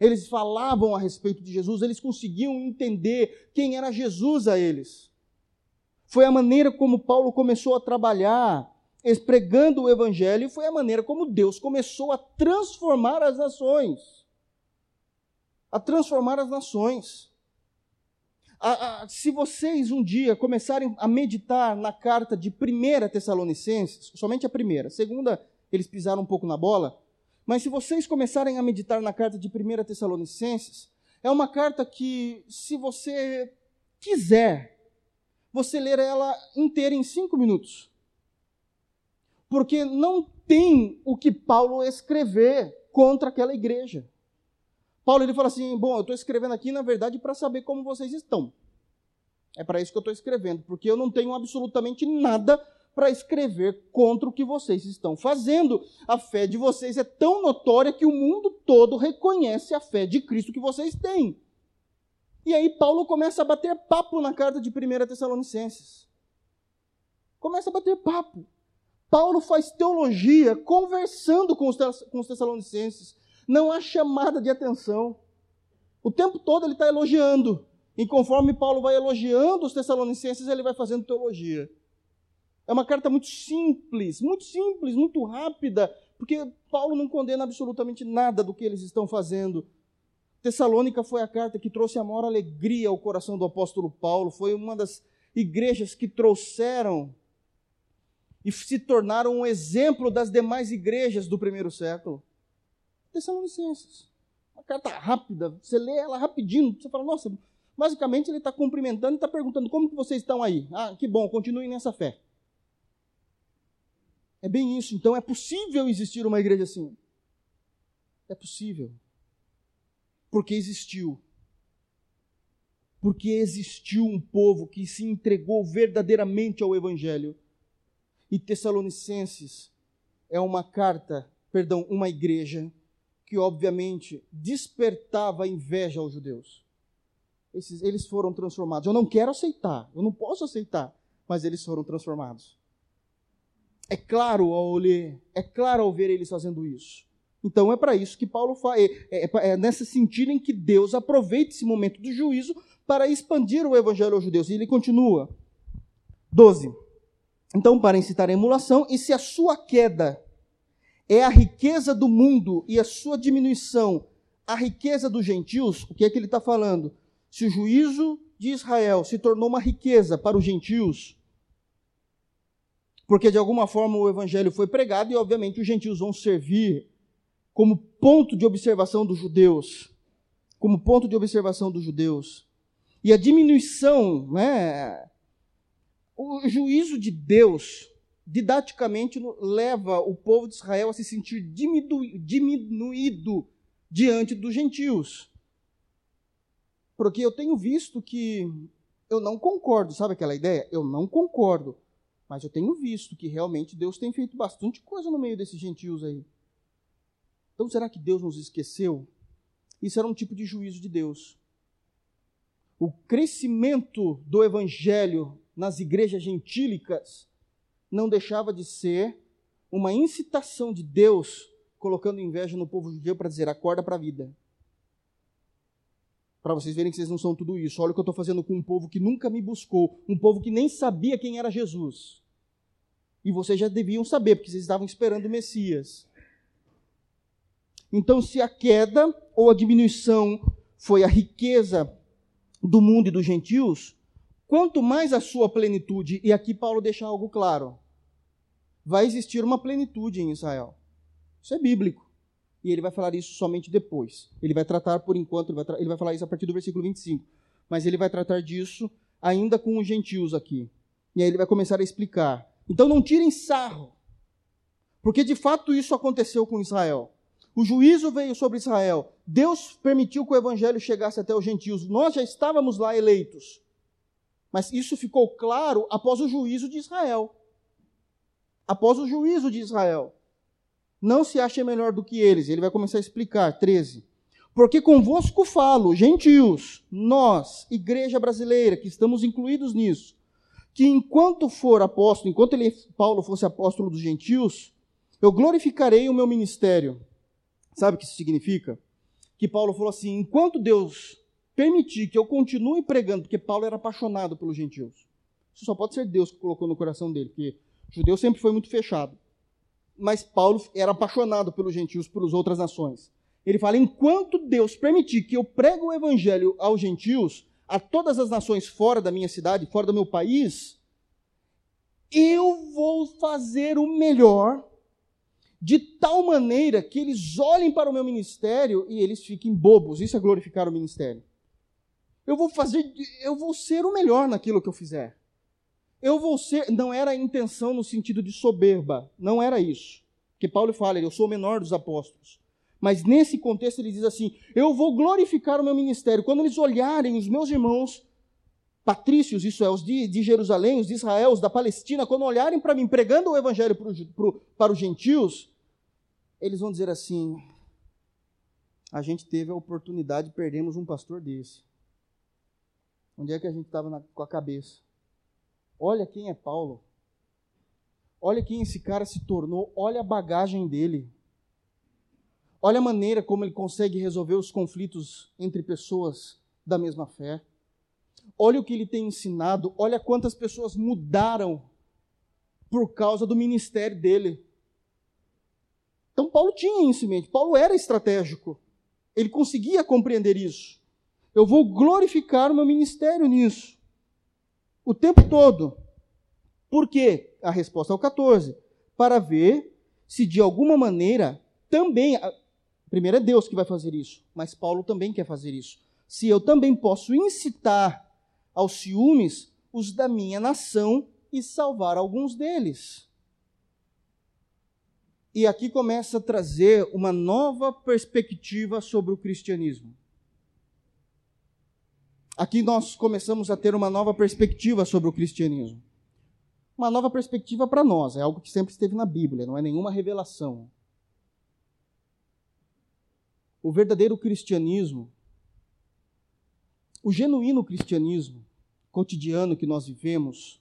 Eles falavam a respeito de Jesus, eles conseguiam entender quem era Jesus a eles. Foi a maneira como Paulo começou a trabalhar, pregando o evangelho, e foi a maneira como Deus começou a transformar as nações a transformar as nações. A, a, se vocês um dia começarem a meditar na carta de 1 Tessalonicenses, somente a primeira, segunda eles pisaram um pouco na bola, mas se vocês começarem a meditar na carta de 1 Tessalonicenses, é uma carta que, se você quiser, você ler ela inteira em cinco minutos. Porque não tem o que Paulo escrever contra aquela igreja. Paulo ele fala assim: bom, eu estou escrevendo aqui, na verdade, para saber como vocês estão. É para isso que eu estou escrevendo, porque eu não tenho absolutamente nada para escrever contra o que vocês estão fazendo. A fé de vocês é tão notória que o mundo todo reconhece a fé de Cristo que vocês têm. E aí Paulo começa a bater papo na carta de 1 Tessalonicenses. Começa a bater papo. Paulo faz teologia conversando com os, com os Tessalonicenses. Não há chamada de atenção. O tempo todo ele está elogiando. E conforme Paulo vai elogiando os Tessalonicenses, ele vai fazendo teologia. É uma carta muito simples, muito simples, muito rápida, porque Paulo não condena absolutamente nada do que eles estão fazendo. Tessalônica foi a carta que trouxe a maior alegria ao coração do apóstolo Paulo, foi uma das igrejas que trouxeram e se tornaram um exemplo das demais igrejas do primeiro século. Tessalonicenses. Uma carta rápida, você lê ela rapidinho, você fala, nossa, basicamente ele está cumprimentando e está perguntando como que vocês estão aí. Ah, que bom, continuem nessa fé. É bem isso. Então é possível existir uma igreja assim. É possível. Porque existiu. Porque existiu um povo que se entregou verdadeiramente ao Evangelho. E Tessalonicenses é uma carta, perdão, uma igreja que obviamente despertava inveja aos judeus. Esses, eles foram transformados. Eu não quero aceitar, eu não posso aceitar, mas eles foram transformados. É claro ao ler, é claro ao ver eles fazendo isso. Então é para isso que Paulo fala, é, é, é, nesse sentido em que Deus aproveita esse momento do juízo para expandir o evangelho aos judeus. E ele continua. 12. Então, para incitar a emulação, e se a sua queda é a riqueza do mundo e a sua diminuição a riqueza dos gentios, o que é que ele está falando? Se o juízo de Israel se tornou uma riqueza para os gentios, porque de alguma forma o evangelho foi pregado e, obviamente, os gentios vão servir como ponto de observação dos judeus, como ponto de observação dos judeus. E a diminuição, né, o juízo de Deus, didaticamente, leva o povo de Israel a se sentir diminuído diante dos gentios. Porque eu tenho visto que eu não concordo, sabe aquela ideia? Eu não concordo. Mas eu tenho visto que realmente Deus tem feito bastante coisa no meio desses gentios aí. Então será que Deus nos esqueceu? Isso era um tipo de juízo de Deus. O crescimento do evangelho nas igrejas gentílicas não deixava de ser uma incitação de Deus colocando inveja no povo judeu para dizer: acorda para a vida. Para vocês verem que vocês não são tudo isso. Olha o que eu estou fazendo com um povo que nunca me buscou, um povo que nem sabia quem era Jesus. E vocês já deviam saber, porque vocês estavam esperando o Messias. Então, se a queda ou a diminuição foi a riqueza do mundo e dos gentios, quanto mais a sua plenitude, e aqui Paulo deixa algo claro, vai existir uma plenitude em Israel. Isso é bíblico. E ele vai falar isso somente depois. Ele vai tratar, por enquanto, ele vai, ele vai falar isso a partir do versículo 25. Mas ele vai tratar disso ainda com os gentios aqui. E aí ele vai começar a explicar então não tirem sarro, porque de fato isso aconteceu com Israel. O juízo veio sobre Israel. Deus permitiu que o evangelho chegasse até os gentios. Nós já estávamos lá eleitos. Mas isso ficou claro após o juízo de Israel. Após o juízo de Israel. Não se achem melhor do que eles. Ele vai começar a explicar. 13. Porque convosco falo, gentios, nós, igreja brasileira, que estamos incluídos nisso, que enquanto for apóstolo, enquanto ele, Paulo fosse apóstolo dos gentios, eu glorificarei o meu ministério. Sabe o que isso significa? Que Paulo falou assim: enquanto Deus permitir que eu continue pregando, porque Paulo era apaixonado pelos gentios. Isso só pode ser Deus que colocou no coração dele, porque o judeu sempre foi muito fechado. Mas Paulo era apaixonado pelos gentios, pelas outras nações. Ele fala: enquanto Deus permitir que eu pregue o evangelho aos gentios, a todas as nações fora da minha cidade, fora do meu país, eu vou fazer o melhor, de tal maneira que eles olhem para o meu ministério e eles fiquem bobos. Isso é glorificar o ministério. Eu vou fazer, eu vou ser o melhor naquilo que eu fizer. Eu vou ser, não era a intenção no sentido de soberba, não era isso. Que Paulo fala, eu sou o menor dos apóstolos. Mas nesse contexto ele diz assim: Eu vou glorificar o meu ministério. Quando eles olharem os meus irmãos patrícios, isso é, os de, de Jerusalém, os de Israel, os da Palestina, quando olharem para mim pregando o evangelho pro, pro, para os gentios, eles vão dizer assim: a gente teve a oportunidade de perdermos um pastor desse. Onde é que a gente estava com a cabeça? Olha quem é Paulo. Olha quem esse cara se tornou. Olha a bagagem dele. Olha a maneira como ele consegue resolver os conflitos entre pessoas da mesma fé. Olha o que ele tem ensinado. Olha quantas pessoas mudaram por causa do ministério dele. Então, Paulo tinha isso em mente. Paulo era estratégico. Ele conseguia compreender isso. Eu vou glorificar o meu ministério nisso. O tempo todo. Por quê? A resposta é o 14. Para ver se de alguma maneira também. Primeiro é Deus que vai fazer isso, mas Paulo também quer fazer isso. Se eu também posso incitar aos ciúmes os da minha nação e salvar alguns deles. E aqui começa a trazer uma nova perspectiva sobre o cristianismo. Aqui nós começamos a ter uma nova perspectiva sobre o cristianismo. Uma nova perspectiva para nós, é algo que sempre esteve na Bíblia, não é nenhuma revelação. O verdadeiro cristianismo, o genuíno cristianismo cotidiano que nós vivemos,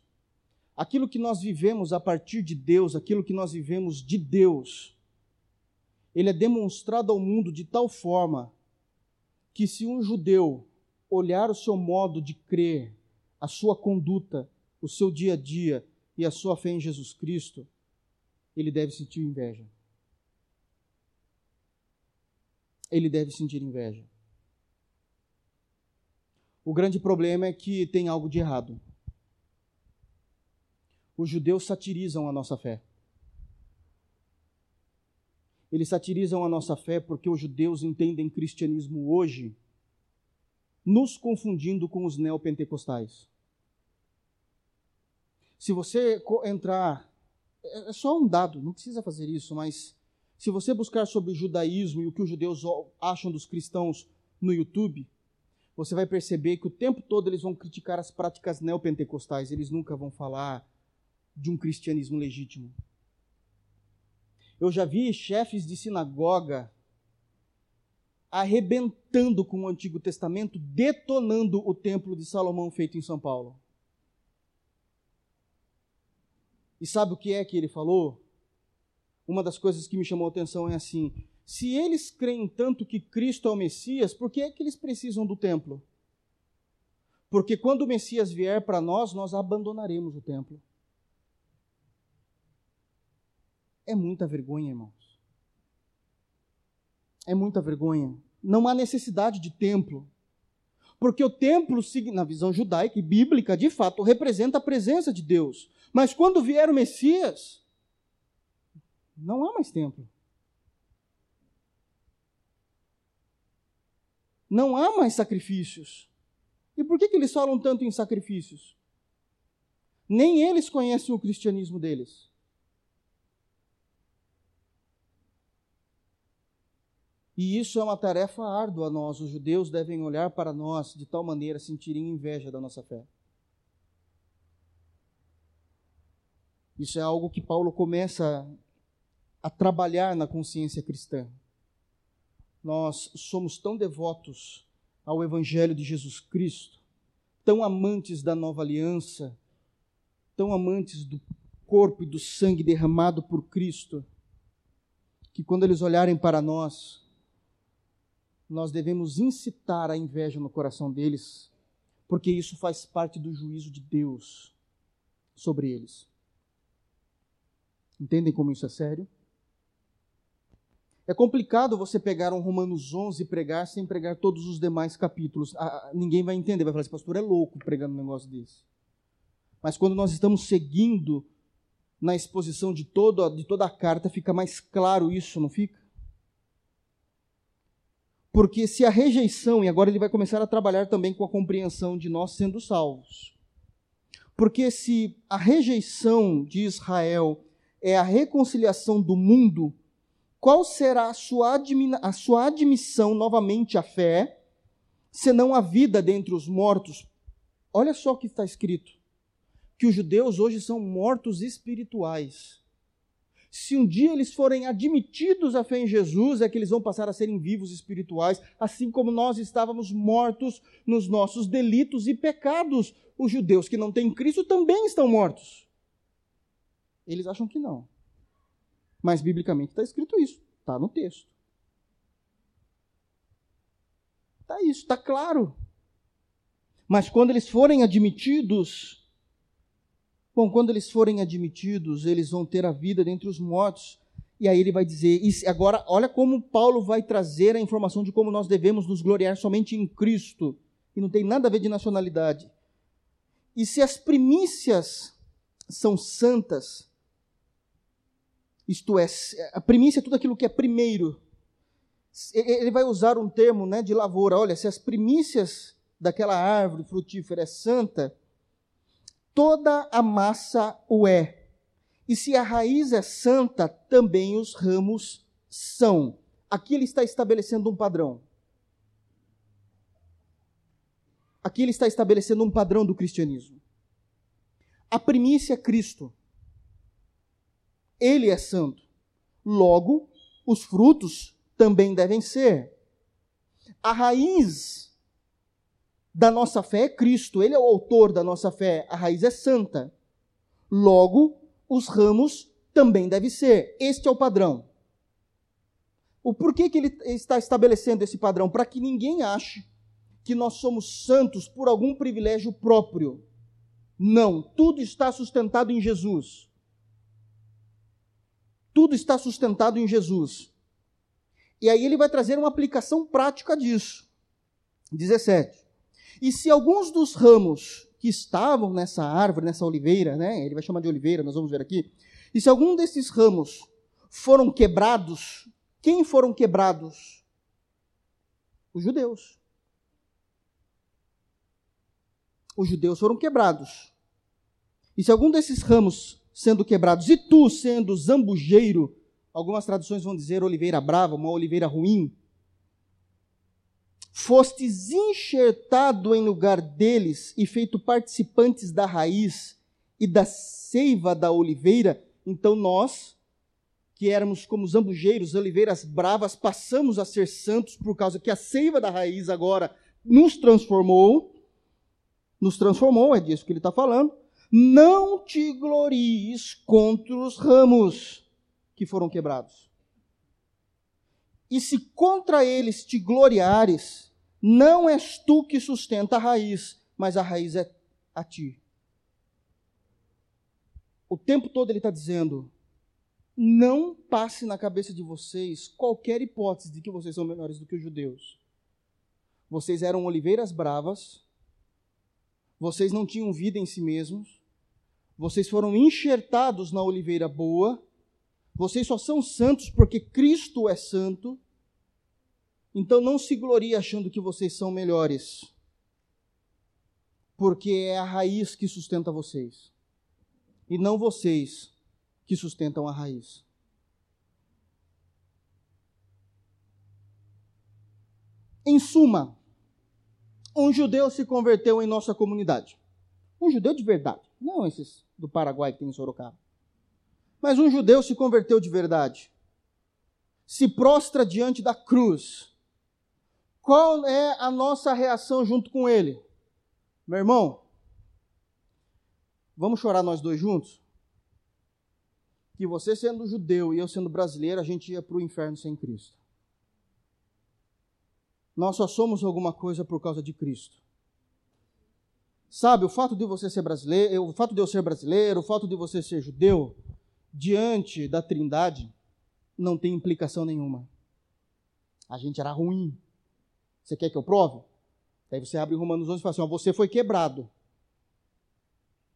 aquilo que nós vivemos a partir de Deus, aquilo que nós vivemos de Deus, ele é demonstrado ao mundo de tal forma que se um judeu olhar o seu modo de crer, a sua conduta, o seu dia a dia e a sua fé em Jesus Cristo, ele deve sentir inveja. Ele deve sentir inveja. O grande problema é que tem algo de errado os judeus satirizam a nossa fé. Eles satirizam a nossa fé porque os judeus entendem cristianismo hoje nos confundindo com os neopentecostais. Se você entrar, é, é só um dado, não precisa fazer isso, mas se você buscar sobre o judaísmo e o que os judeus acham dos cristãos no YouTube, você vai perceber que o tempo todo eles vão criticar as práticas neopentecostais, eles nunca vão falar de um cristianismo legítimo. Eu já vi chefes de sinagoga arrebentando com o Antigo Testamento, detonando o templo de Salomão feito em São Paulo. E sabe o que é que ele falou? Uma das coisas que me chamou a atenção é assim: se eles creem tanto que Cristo é o Messias, por que é que eles precisam do templo? Porque quando o Messias vier para nós, nós abandonaremos o templo. É muita vergonha, irmãos. É muita vergonha. Não há necessidade de templo. Porque o templo, na visão judaica e bíblica, de fato, representa a presença de Deus. Mas quando vier o Messias, não há mais templo. Não há mais sacrifícios. E por que, que eles falam tanto em sacrifícios? Nem eles conhecem o cristianismo deles. E isso é uma tarefa árdua a nós. Os judeus devem olhar para nós de tal maneira sentirem inveja da nossa fé. Isso é algo que Paulo começa a trabalhar na consciência cristã. Nós somos tão devotos ao Evangelho de Jesus Cristo, tão amantes da nova aliança, tão amantes do corpo e do sangue derramado por Cristo, que quando eles olharem para nós, nós devemos incitar a inveja no coração deles, porque isso faz parte do juízo de Deus sobre eles. Entendem como isso é sério? É complicado você pegar um Romanos 11 e pregar sem pregar todos os demais capítulos. Ah, ah, ninguém vai entender, vai falar: esse pastor é louco pregando um negócio desse. Mas quando nós estamos seguindo na exposição de, todo, de toda a carta, fica mais claro isso, não fica? Porque se a rejeição, e agora ele vai começar a trabalhar também com a compreensão de nós sendo salvos. Porque se a rejeição de Israel é a reconciliação do mundo, qual será a sua, a sua admissão novamente à fé, senão a vida dentre os mortos Olha só o que está escrito: que os judeus hoje são mortos espirituais. Se um dia eles forem admitidos à fé em Jesus, é que eles vão passar a serem vivos espirituais, assim como nós estávamos mortos nos nossos delitos e pecados. Os judeus que não têm Cristo também estão mortos. Eles acham que não. Mas biblicamente está escrito isso, está no texto. Está isso, está claro. Mas quando eles forem admitidos, bom, quando eles forem admitidos, eles vão ter a vida dentre os mortos. E aí ele vai dizer, agora olha como Paulo vai trazer a informação de como nós devemos nos gloriar somente em Cristo, e não tem nada a ver de nacionalidade. E se as primícias são santas, isto é, a primícia é tudo aquilo que é primeiro. Ele vai usar um termo né, de lavoura. Olha, se as primícias daquela árvore frutífera é santa, toda a massa o é. E se a raiz é santa, também os ramos são. Aqui ele está estabelecendo um padrão. Aqui ele está estabelecendo um padrão do cristianismo. A primícia é Cristo. Ele é santo. Logo, os frutos também devem ser. A raiz da nossa fé é Cristo, ele é o autor da nossa fé, a raiz é santa. Logo, os ramos também devem ser. Este é o padrão. O porquê que ele está estabelecendo esse padrão? Para que ninguém ache que nós somos santos por algum privilégio próprio. Não, tudo está sustentado em Jesus. Tudo está sustentado em Jesus. E aí ele vai trazer uma aplicação prática disso. 17. E se alguns dos ramos que estavam nessa árvore, nessa oliveira, né, ele vai chamar de oliveira, nós vamos ver aqui, e se algum desses ramos foram quebrados, quem foram quebrados? Os judeus. Os judeus foram quebrados. E se algum desses ramos sendo quebrados, e tu sendo zambujeiro, algumas traduções vão dizer oliveira brava, uma oliveira ruim, fostes enxertado em lugar deles e feito participantes da raiz e da seiva da oliveira, então nós, que éramos como zambujeiros, oliveiras bravas, passamos a ser santos por causa que a seiva da raiz agora nos transformou, nos transformou, é disso que ele está falando. Não te glories contra os ramos que foram quebrados. E se contra eles te gloriares, não és tu que sustenta a raiz, mas a raiz é a ti. O tempo todo ele está dizendo: não passe na cabeça de vocês qualquer hipótese de que vocês são menores do que os judeus. Vocês eram oliveiras bravas, vocês não tinham vida em si mesmos, vocês foram enxertados na oliveira boa, vocês só são santos porque Cristo é santo. Então não se glorie achando que vocês são melhores, porque é a raiz que sustenta vocês, e não vocês que sustentam a raiz. Em suma, um judeu se converteu em nossa comunidade. Um judeu de verdade, não esses do Paraguai que tem em Sorocaba. Mas um judeu se converteu de verdade. Se prostra diante da cruz. Qual é a nossa reação junto com ele? Meu irmão, vamos chorar nós dois juntos? Que você sendo judeu e eu sendo brasileiro, a gente ia para o inferno sem Cristo. Nós só somos alguma coisa por causa de Cristo. Sabe, o fato de você ser brasileiro, o fato de eu ser brasileiro, o fato de você ser judeu, diante da Trindade, não tem implicação nenhuma. A gente era ruim. Você quer que eu prove? Aí você abre Romanos 11 e fala assim: ó, você foi quebrado.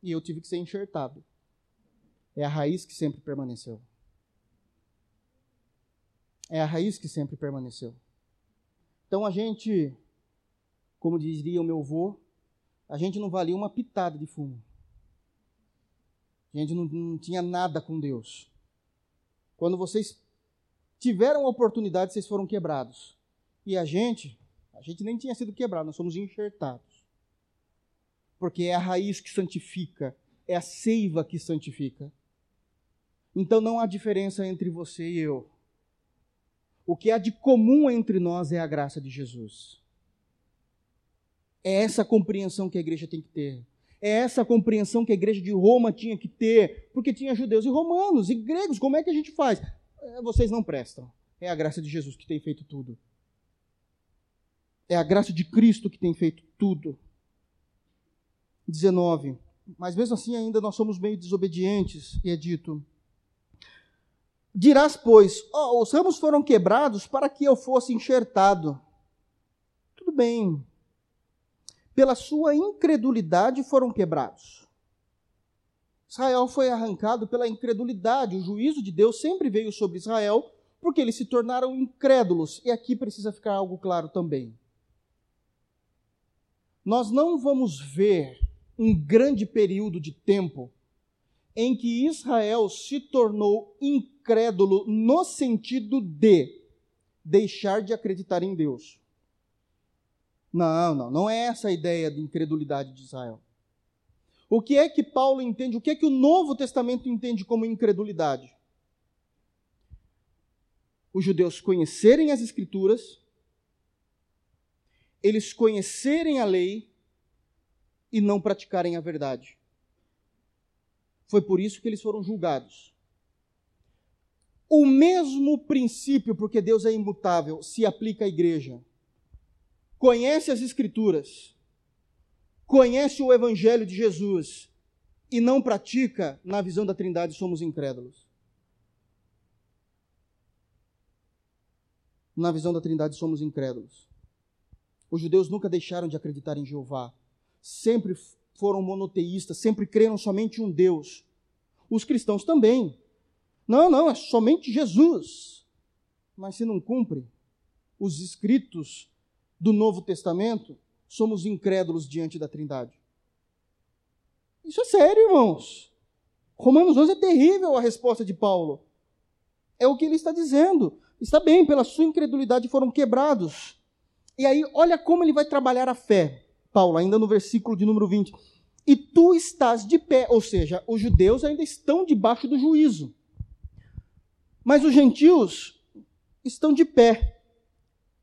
E eu tive que ser enxertado. É a raiz que sempre permaneceu. É a raiz que sempre permaneceu. Então a gente, como diria o meu avô, a gente não valia uma pitada de fumo. A gente não, não tinha nada com Deus. Quando vocês tiveram a oportunidade, vocês foram quebrados. E a gente, a gente nem tinha sido quebrado, nós somos enxertados. porque é a raiz que santifica, é a seiva que santifica. Então não há diferença entre você e eu. O que há de comum entre nós é a graça de Jesus. É essa compreensão que a igreja tem que ter. É essa compreensão que a igreja de Roma tinha que ter, porque tinha judeus e romanos e gregos. Como é que a gente faz? É, vocês não prestam. É a graça de Jesus que tem feito tudo. É a graça de Cristo que tem feito tudo. 19. Mas mesmo assim ainda nós somos meio desobedientes, e é dito: Dirás, pois, oh, os ramos foram quebrados para que eu fosse enxertado. Tudo bem. Pela sua incredulidade foram quebrados. Israel foi arrancado pela incredulidade. O juízo de Deus sempre veio sobre Israel porque eles se tornaram incrédulos. E aqui precisa ficar algo claro também. Nós não vamos ver um grande período de tempo em que Israel se tornou incrédulo no sentido de deixar de acreditar em Deus. Não, não, não é essa a ideia de incredulidade de Israel. O que é que Paulo entende? O que é que o Novo Testamento entende como incredulidade? Os judeus conhecerem as Escrituras, eles conhecerem a lei e não praticarem a verdade. Foi por isso que eles foram julgados. O mesmo princípio, porque Deus é imutável, se aplica à igreja. Conhece as Escrituras, conhece o Evangelho de Jesus e não pratica, na visão da Trindade, somos incrédulos. Na visão da Trindade, somos incrédulos. Os judeus nunca deixaram de acreditar em Jeová. Sempre foram monoteístas, sempre creram somente em um Deus. Os cristãos também. Não, não, é somente Jesus. Mas se não cumpre os escritos do Novo Testamento, somos incrédulos diante da Trindade. Isso é sério, irmãos. Romanos 11 é terrível a resposta de Paulo. É o que ele está dizendo. Está bem, pela sua incredulidade foram quebrados. E aí, olha como ele vai trabalhar a fé. Paulo, ainda no versículo de número 20. E tu estás de pé, ou seja, os judeus ainda estão debaixo do juízo. Mas os gentios estão de pé,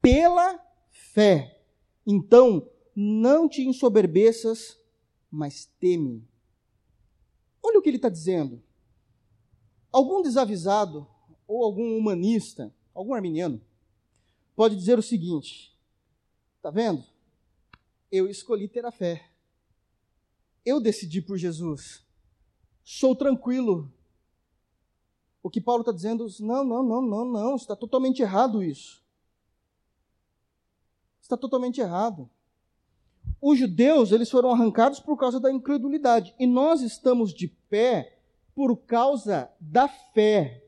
pela fé. Então, não te ensoberbeças, mas teme. Olha o que ele está dizendo. Algum desavisado, ou algum humanista, algum arminiano, pode dizer o seguinte: está vendo? eu escolhi ter a fé. Eu decidi por Jesus. Sou tranquilo. O que Paulo está dizendo, não, não, não, não, não, está totalmente errado isso. Está totalmente errado. Os judeus, eles foram arrancados por causa da incredulidade. E nós estamos de pé por causa da fé.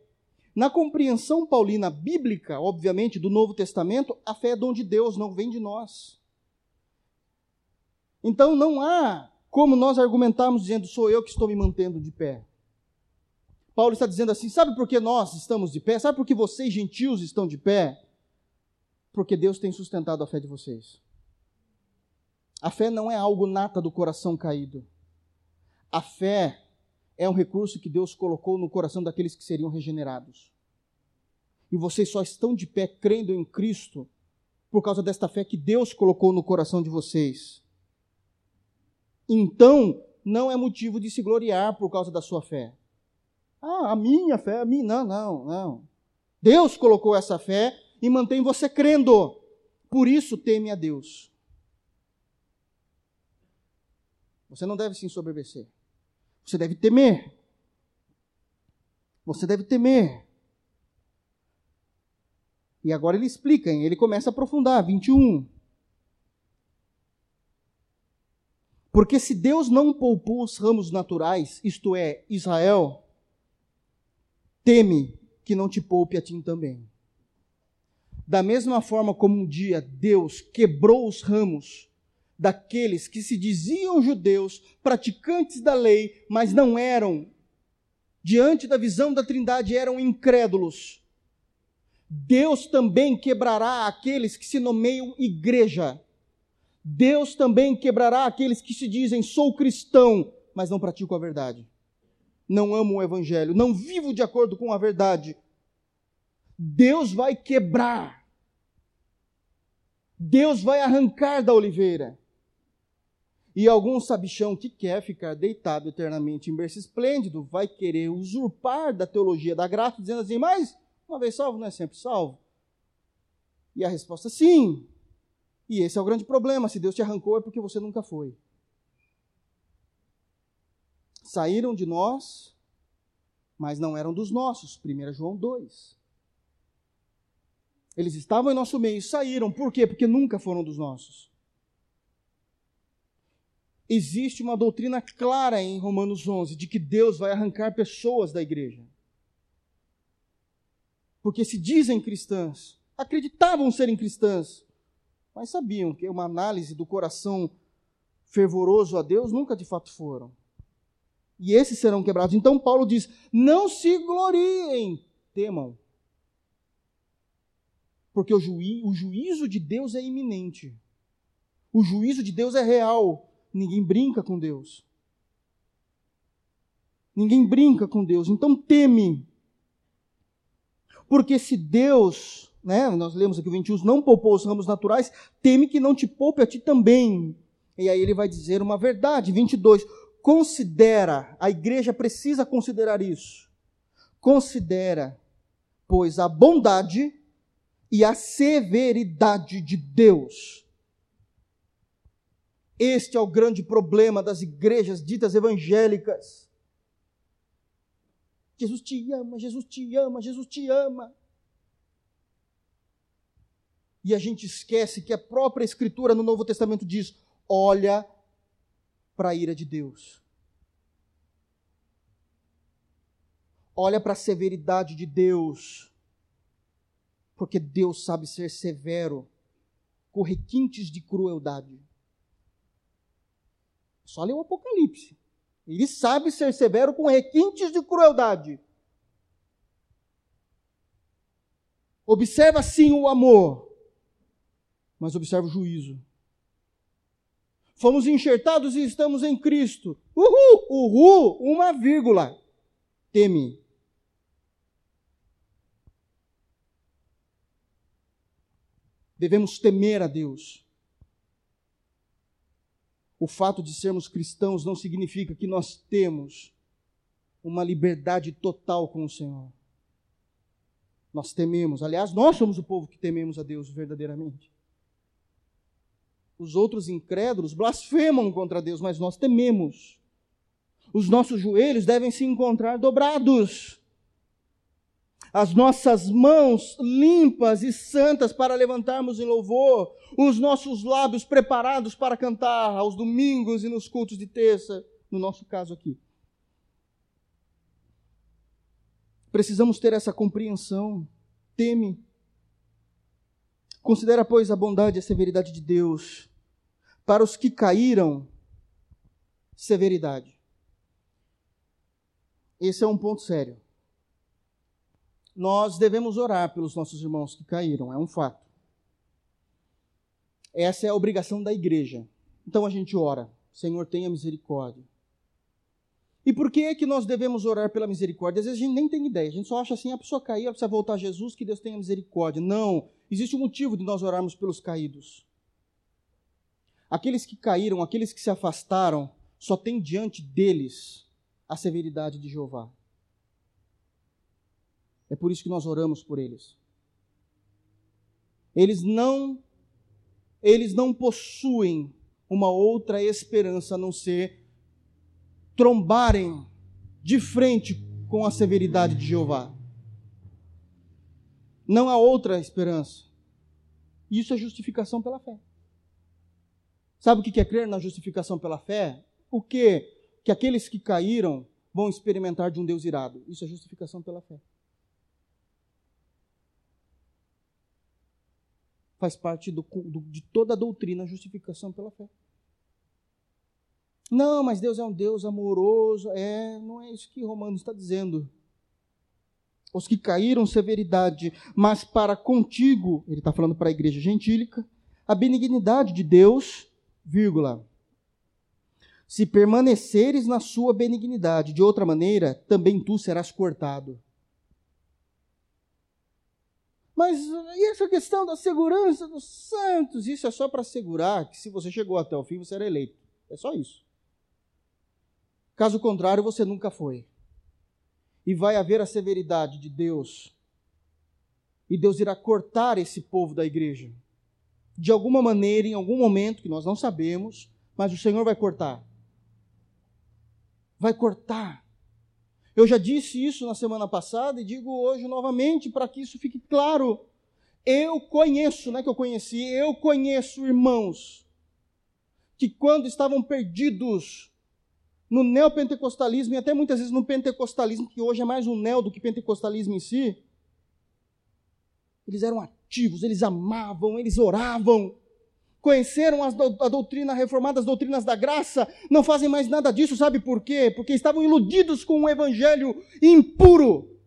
Na compreensão paulina bíblica, obviamente, do Novo Testamento, a fé é dom de Deus, não vem de nós. Então não há como nós argumentarmos dizendo sou eu que estou me mantendo de pé. Paulo está dizendo assim: sabe por que nós estamos de pé? Sabe por que vocês, gentios, estão de pé? Porque Deus tem sustentado a fé de vocês. A fé não é algo nata do coração caído. A fé é um recurso que Deus colocou no coração daqueles que seriam regenerados. E vocês só estão de pé crendo em Cristo por causa desta fé que Deus colocou no coração de vocês então não é motivo de se gloriar por causa da sua fé. Ah, a minha fé, a minha. Não, não, não. Deus colocou essa fé e mantém você crendo. Por isso teme a Deus. Você não deve se ensoberbecer. Você deve temer. Você deve temer. E agora ele explica, hein? ele começa a aprofundar. 21. Porque se Deus não poupou os ramos naturais, isto é, Israel, teme que não te poupe a ti também. Da mesma forma como um dia Deus quebrou os ramos daqueles que se diziam judeus, praticantes da lei, mas não eram, diante da visão da Trindade, eram incrédulos. Deus também quebrará aqueles que se nomeiam igreja Deus também quebrará aqueles que se dizem sou cristão, mas não praticam a verdade. Não amo o evangelho, não vivo de acordo com a verdade. Deus vai quebrar. Deus vai arrancar da oliveira. E algum sabichão que quer ficar deitado eternamente em berço esplêndido vai querer usurpar da teologia da graça, dizendo assim: mas uma vez salvo não é sempre salvo? E a resposta é sim. E esse é o grande problema. Se Deus te arrancou, é porque você nunca foi. Saíram de nós, mas não eram dos nossos. 1 João 2. Eles estavam em nosso meio, saíram. Por quê? Porque nunca foram dos nossos. Existe uma doutrina clara em Romanos 11 de que Deus vai arrancar pessoas da igreja. Porque se dizem cristãs, acreditavam serem cristãs, mas sabiam que uma análise do coração fervoroso a Deus nunca de fato foram. E esses serão quebrados. Então Paulo diz: não se gloriem, temam. Porque o, juí o juízo de Deus é iminente. O juízo de Deus é real. Ninguém brinca com Deus. Ninguém brinca com Deus. Então teme. Porque se Deus né, nós lemos aqui o 21, não poupou os ramos naturais, teme que não te poupe a ti também. E aí ele vai dizer uma verdade, 22, considera, a igreja precisa considerar isso. Considera, pois, a bondade e a severidade de Deus. Este é o grande problema das igrejas ditas evangélicas. Jesus te ama, Jesus te ama, Jesus te ama. E a gente esquece que a própria Escritura no Novo Testamento diz: olha para a ira de Deus. Olha para a severidade de Deus. Porque Deus sabe ser severo, com requintes de crueldade. Só lê o Apocalipse. Ele sabe ser severo com requintes de crueldade. Observa sim o amor, mas observa o juízo. Fomos enxertados e estamos em Cristo. Uhul, uhul, uma vírgula. Teme. Devemos temer a Deus. O fato de sermos cristãos não significa que nós temos uma liberdade total com o Senhor. Nós tememos, aliás, nós somos o povo que tememos a Deus verdadeiramente. Os outros incrédulos blasfemam contra Deus, mas nós tememos. Os nossos joelhos devem se encontrar dobrados. As nossas mãos limpas e santas para levantarmos em louvor, os nossos lábios preparados para cantar aos domingos e nos cultos de terça, no nosso caso aqui. Precisamos ter essa compreensão. Teme Considera, pois, a bondade e a severidade de Deus. Para os que caíram, severidade. Esse é um ponto sério. Nós devemos orar pelos nossos irmãos que caíram, é um fato. Essa é a obrigação da igreja. Então a gente ora, Senhor, tenha misericórdia. E por que é que nós devemos orar pela misericórdia? Às vezes a gente nem tem ideia, a gente só acha assim, a pessoa caiu, ela precisa voltar a Jesus, que Deus tenha misericórdia. Não, existe um motivo de nós orarmos pelos caídos. Aqueles que caíram, aqueles que se afastaram, só tem diante deles a severidade de Jeová. É por isso que nós oramos por eles. Eles não eles não possuem uma outra esperança a não ser trombarem de frente com a severidade de Jeová. Não há outra esperança. Isso é justificação pela fé. Sabe o que é crer na justificação pela fé? O que? Que aqueles que caíram vão experimentar de um Deus irado. Isso é justificação pela fé. Faz parte do, do, de toda a doutrina a justificação pela fé. Não, mas Deus é um Deus amoroso. É, não é isso que Romanos está dizendo. Os que caíram, severidade, mas para contigo, ele está falando para a igreja gentílica, a benignidade de Deus, vírgula, se permaneceres na sua benignidade, de outra maneira, também tu serás cortado. Mas e essa questão da segurança dos santos? Isso é só para assegurar que se você chegou até o fim, você era eleito. É só isso. Caso contrário, você nunca foi. E vai haver a severidade de Deus. E Deus irá cortar esse povo da igreja. De alguma maneira, em algum momento, que nós não sabemos, mas o Senhor vai cortar. Vai cortar. Eu já disse isso na semana passada e digo hoje novamente para que isso fique claro. Eu conheço, não é que eu conheci, eu conheço irmãos que quando estavam perdidos no neopentecostalismo e até muitas vezes no pentecostalismo, que hoje é mais um neo do que pentecostalismo em si, eles eram ativos, eles amavam, eles oravam, conheceram as, a doutrina reformada, as doutrinas da graça, não fazem mais nada disso, sabe por quê? Porque estavam iludidos com um evangelho impuro.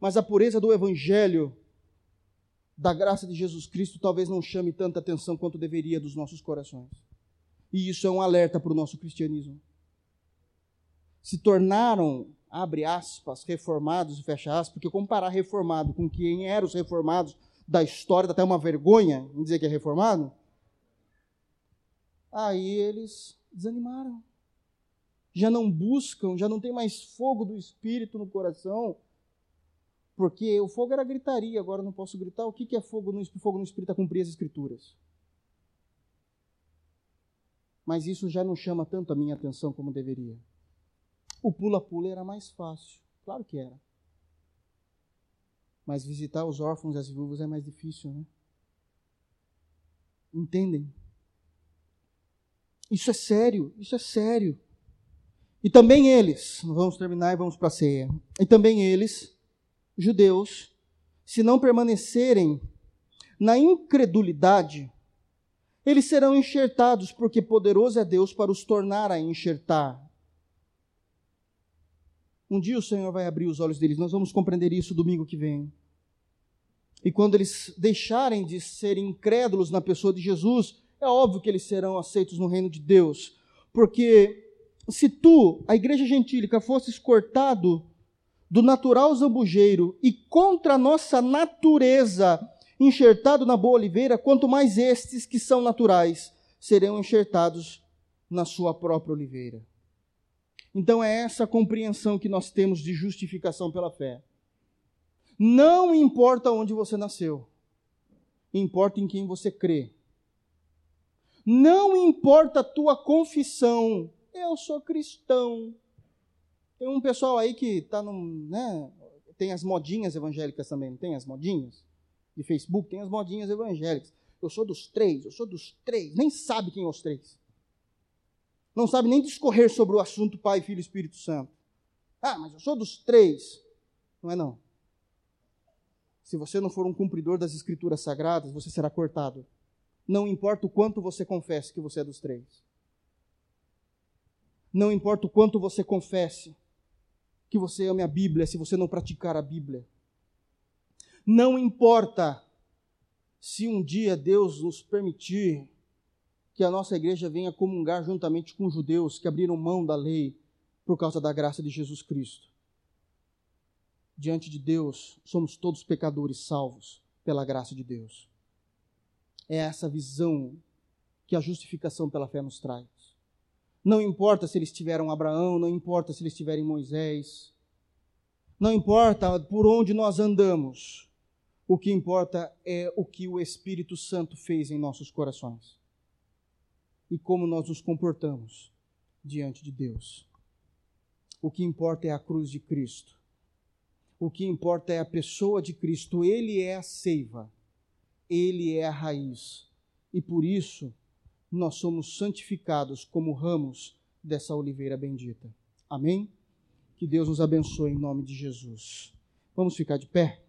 Mas a pureza do evangelho da graça de Jesus Cristo talvez não chame tanta atenção quanto deveria dos nossos corações. E isso é um alerta para o nosso cristianismo. Se tornaram, abre aspas, reformados, fecha aspas, porque comparar reformado com quem eram os reformados da história, dá até uma vergonha em dizer que é reformado. Aí eles desanimaram. Já não buscam, já não tem mais fogo do Espírito no coração. Porque o fogo era gritaria, agora não posso gritar. O que é fogo no, fogo no Espírito? É cumprir as Escrituras mas isso já não chama tanto a minha atenção como deveria. O pula-pula era mais fácil, claro que era. Mas visitar os órfãos e as viúvas é mais difícil, né? Entendem? Isso é sério, isso é sério. E também eles, vamos terminar e vamos para a ceia. E também eles, judeus, se não permanecerem na incredulidade, eles serão enxertados, porque poderoso é Deus para os tornar a enxertar. Um dia o Senhor vai abrir os olhos deles, nós vamos compreender isso domingo que vem. E quando eles deixarem de ser incrédulos na pessoa de Jesus, é óbvio que eles serão aceitos no reino de Deus. Porque se tu, a igreja gentílica, fosses cortado do natural zambujeiro e contra a nossa natureza enxertado na boa oliveira, quanto mais estes que são naturais serão enxertados na sua própria oliveira. Então é essa compreensão que nós temos de justificação pela fé. Não importa onde você nasceu, importa em quem você crê. Não importa a tua confissão, eu sou cristão. Tem um pessoal aí que está num. Né, tem as modinhas evangélicas também, não tem as modinhas? de Facebook, tem as modinhas evangélicas. Eu sou dos três, eu sou dos três. Nem sabe quem é os três. Não sabe nem discorrer sobre o assunto Pai, Filho e Espírito Santo. Ah, mas eu sou dos três. Não é não. Se você não for um cumpridor das Escrituras Sagradas, você será cortado. Não importa o quanto você confesse que você é dos três. Não importa o quanto você confesse que você ame a Bíblia, se você não praticar a Bíblia. Não importa se um dia Deus nos permitir que a nossa igreja venha comungar juntamente com judeus que abriram mão da lei por causa da graça de Jesus Cristo. Diante de Deus, somos todos pecadores salvos pela graça de Deus. É essa visão que a justificação pela fé nos traz. Não importa se eles tiveram Abraão, não importa se eles tiverem Moisés, não importa por onde nós andamos, o que importa é o que o Espírito Santo fez em nossos corações e como nós nos comportamos diante de Deus. O que importa é a cruz de Cristo. O que importa é a pessoa de Cristo. Ele é a seiva, ele é a raiz. E por isso nós somos santificados como ramos dessa oliveira bendita. Amém? Que Deus nos abençoe em nome de Jesus. Vamos ficar de pé?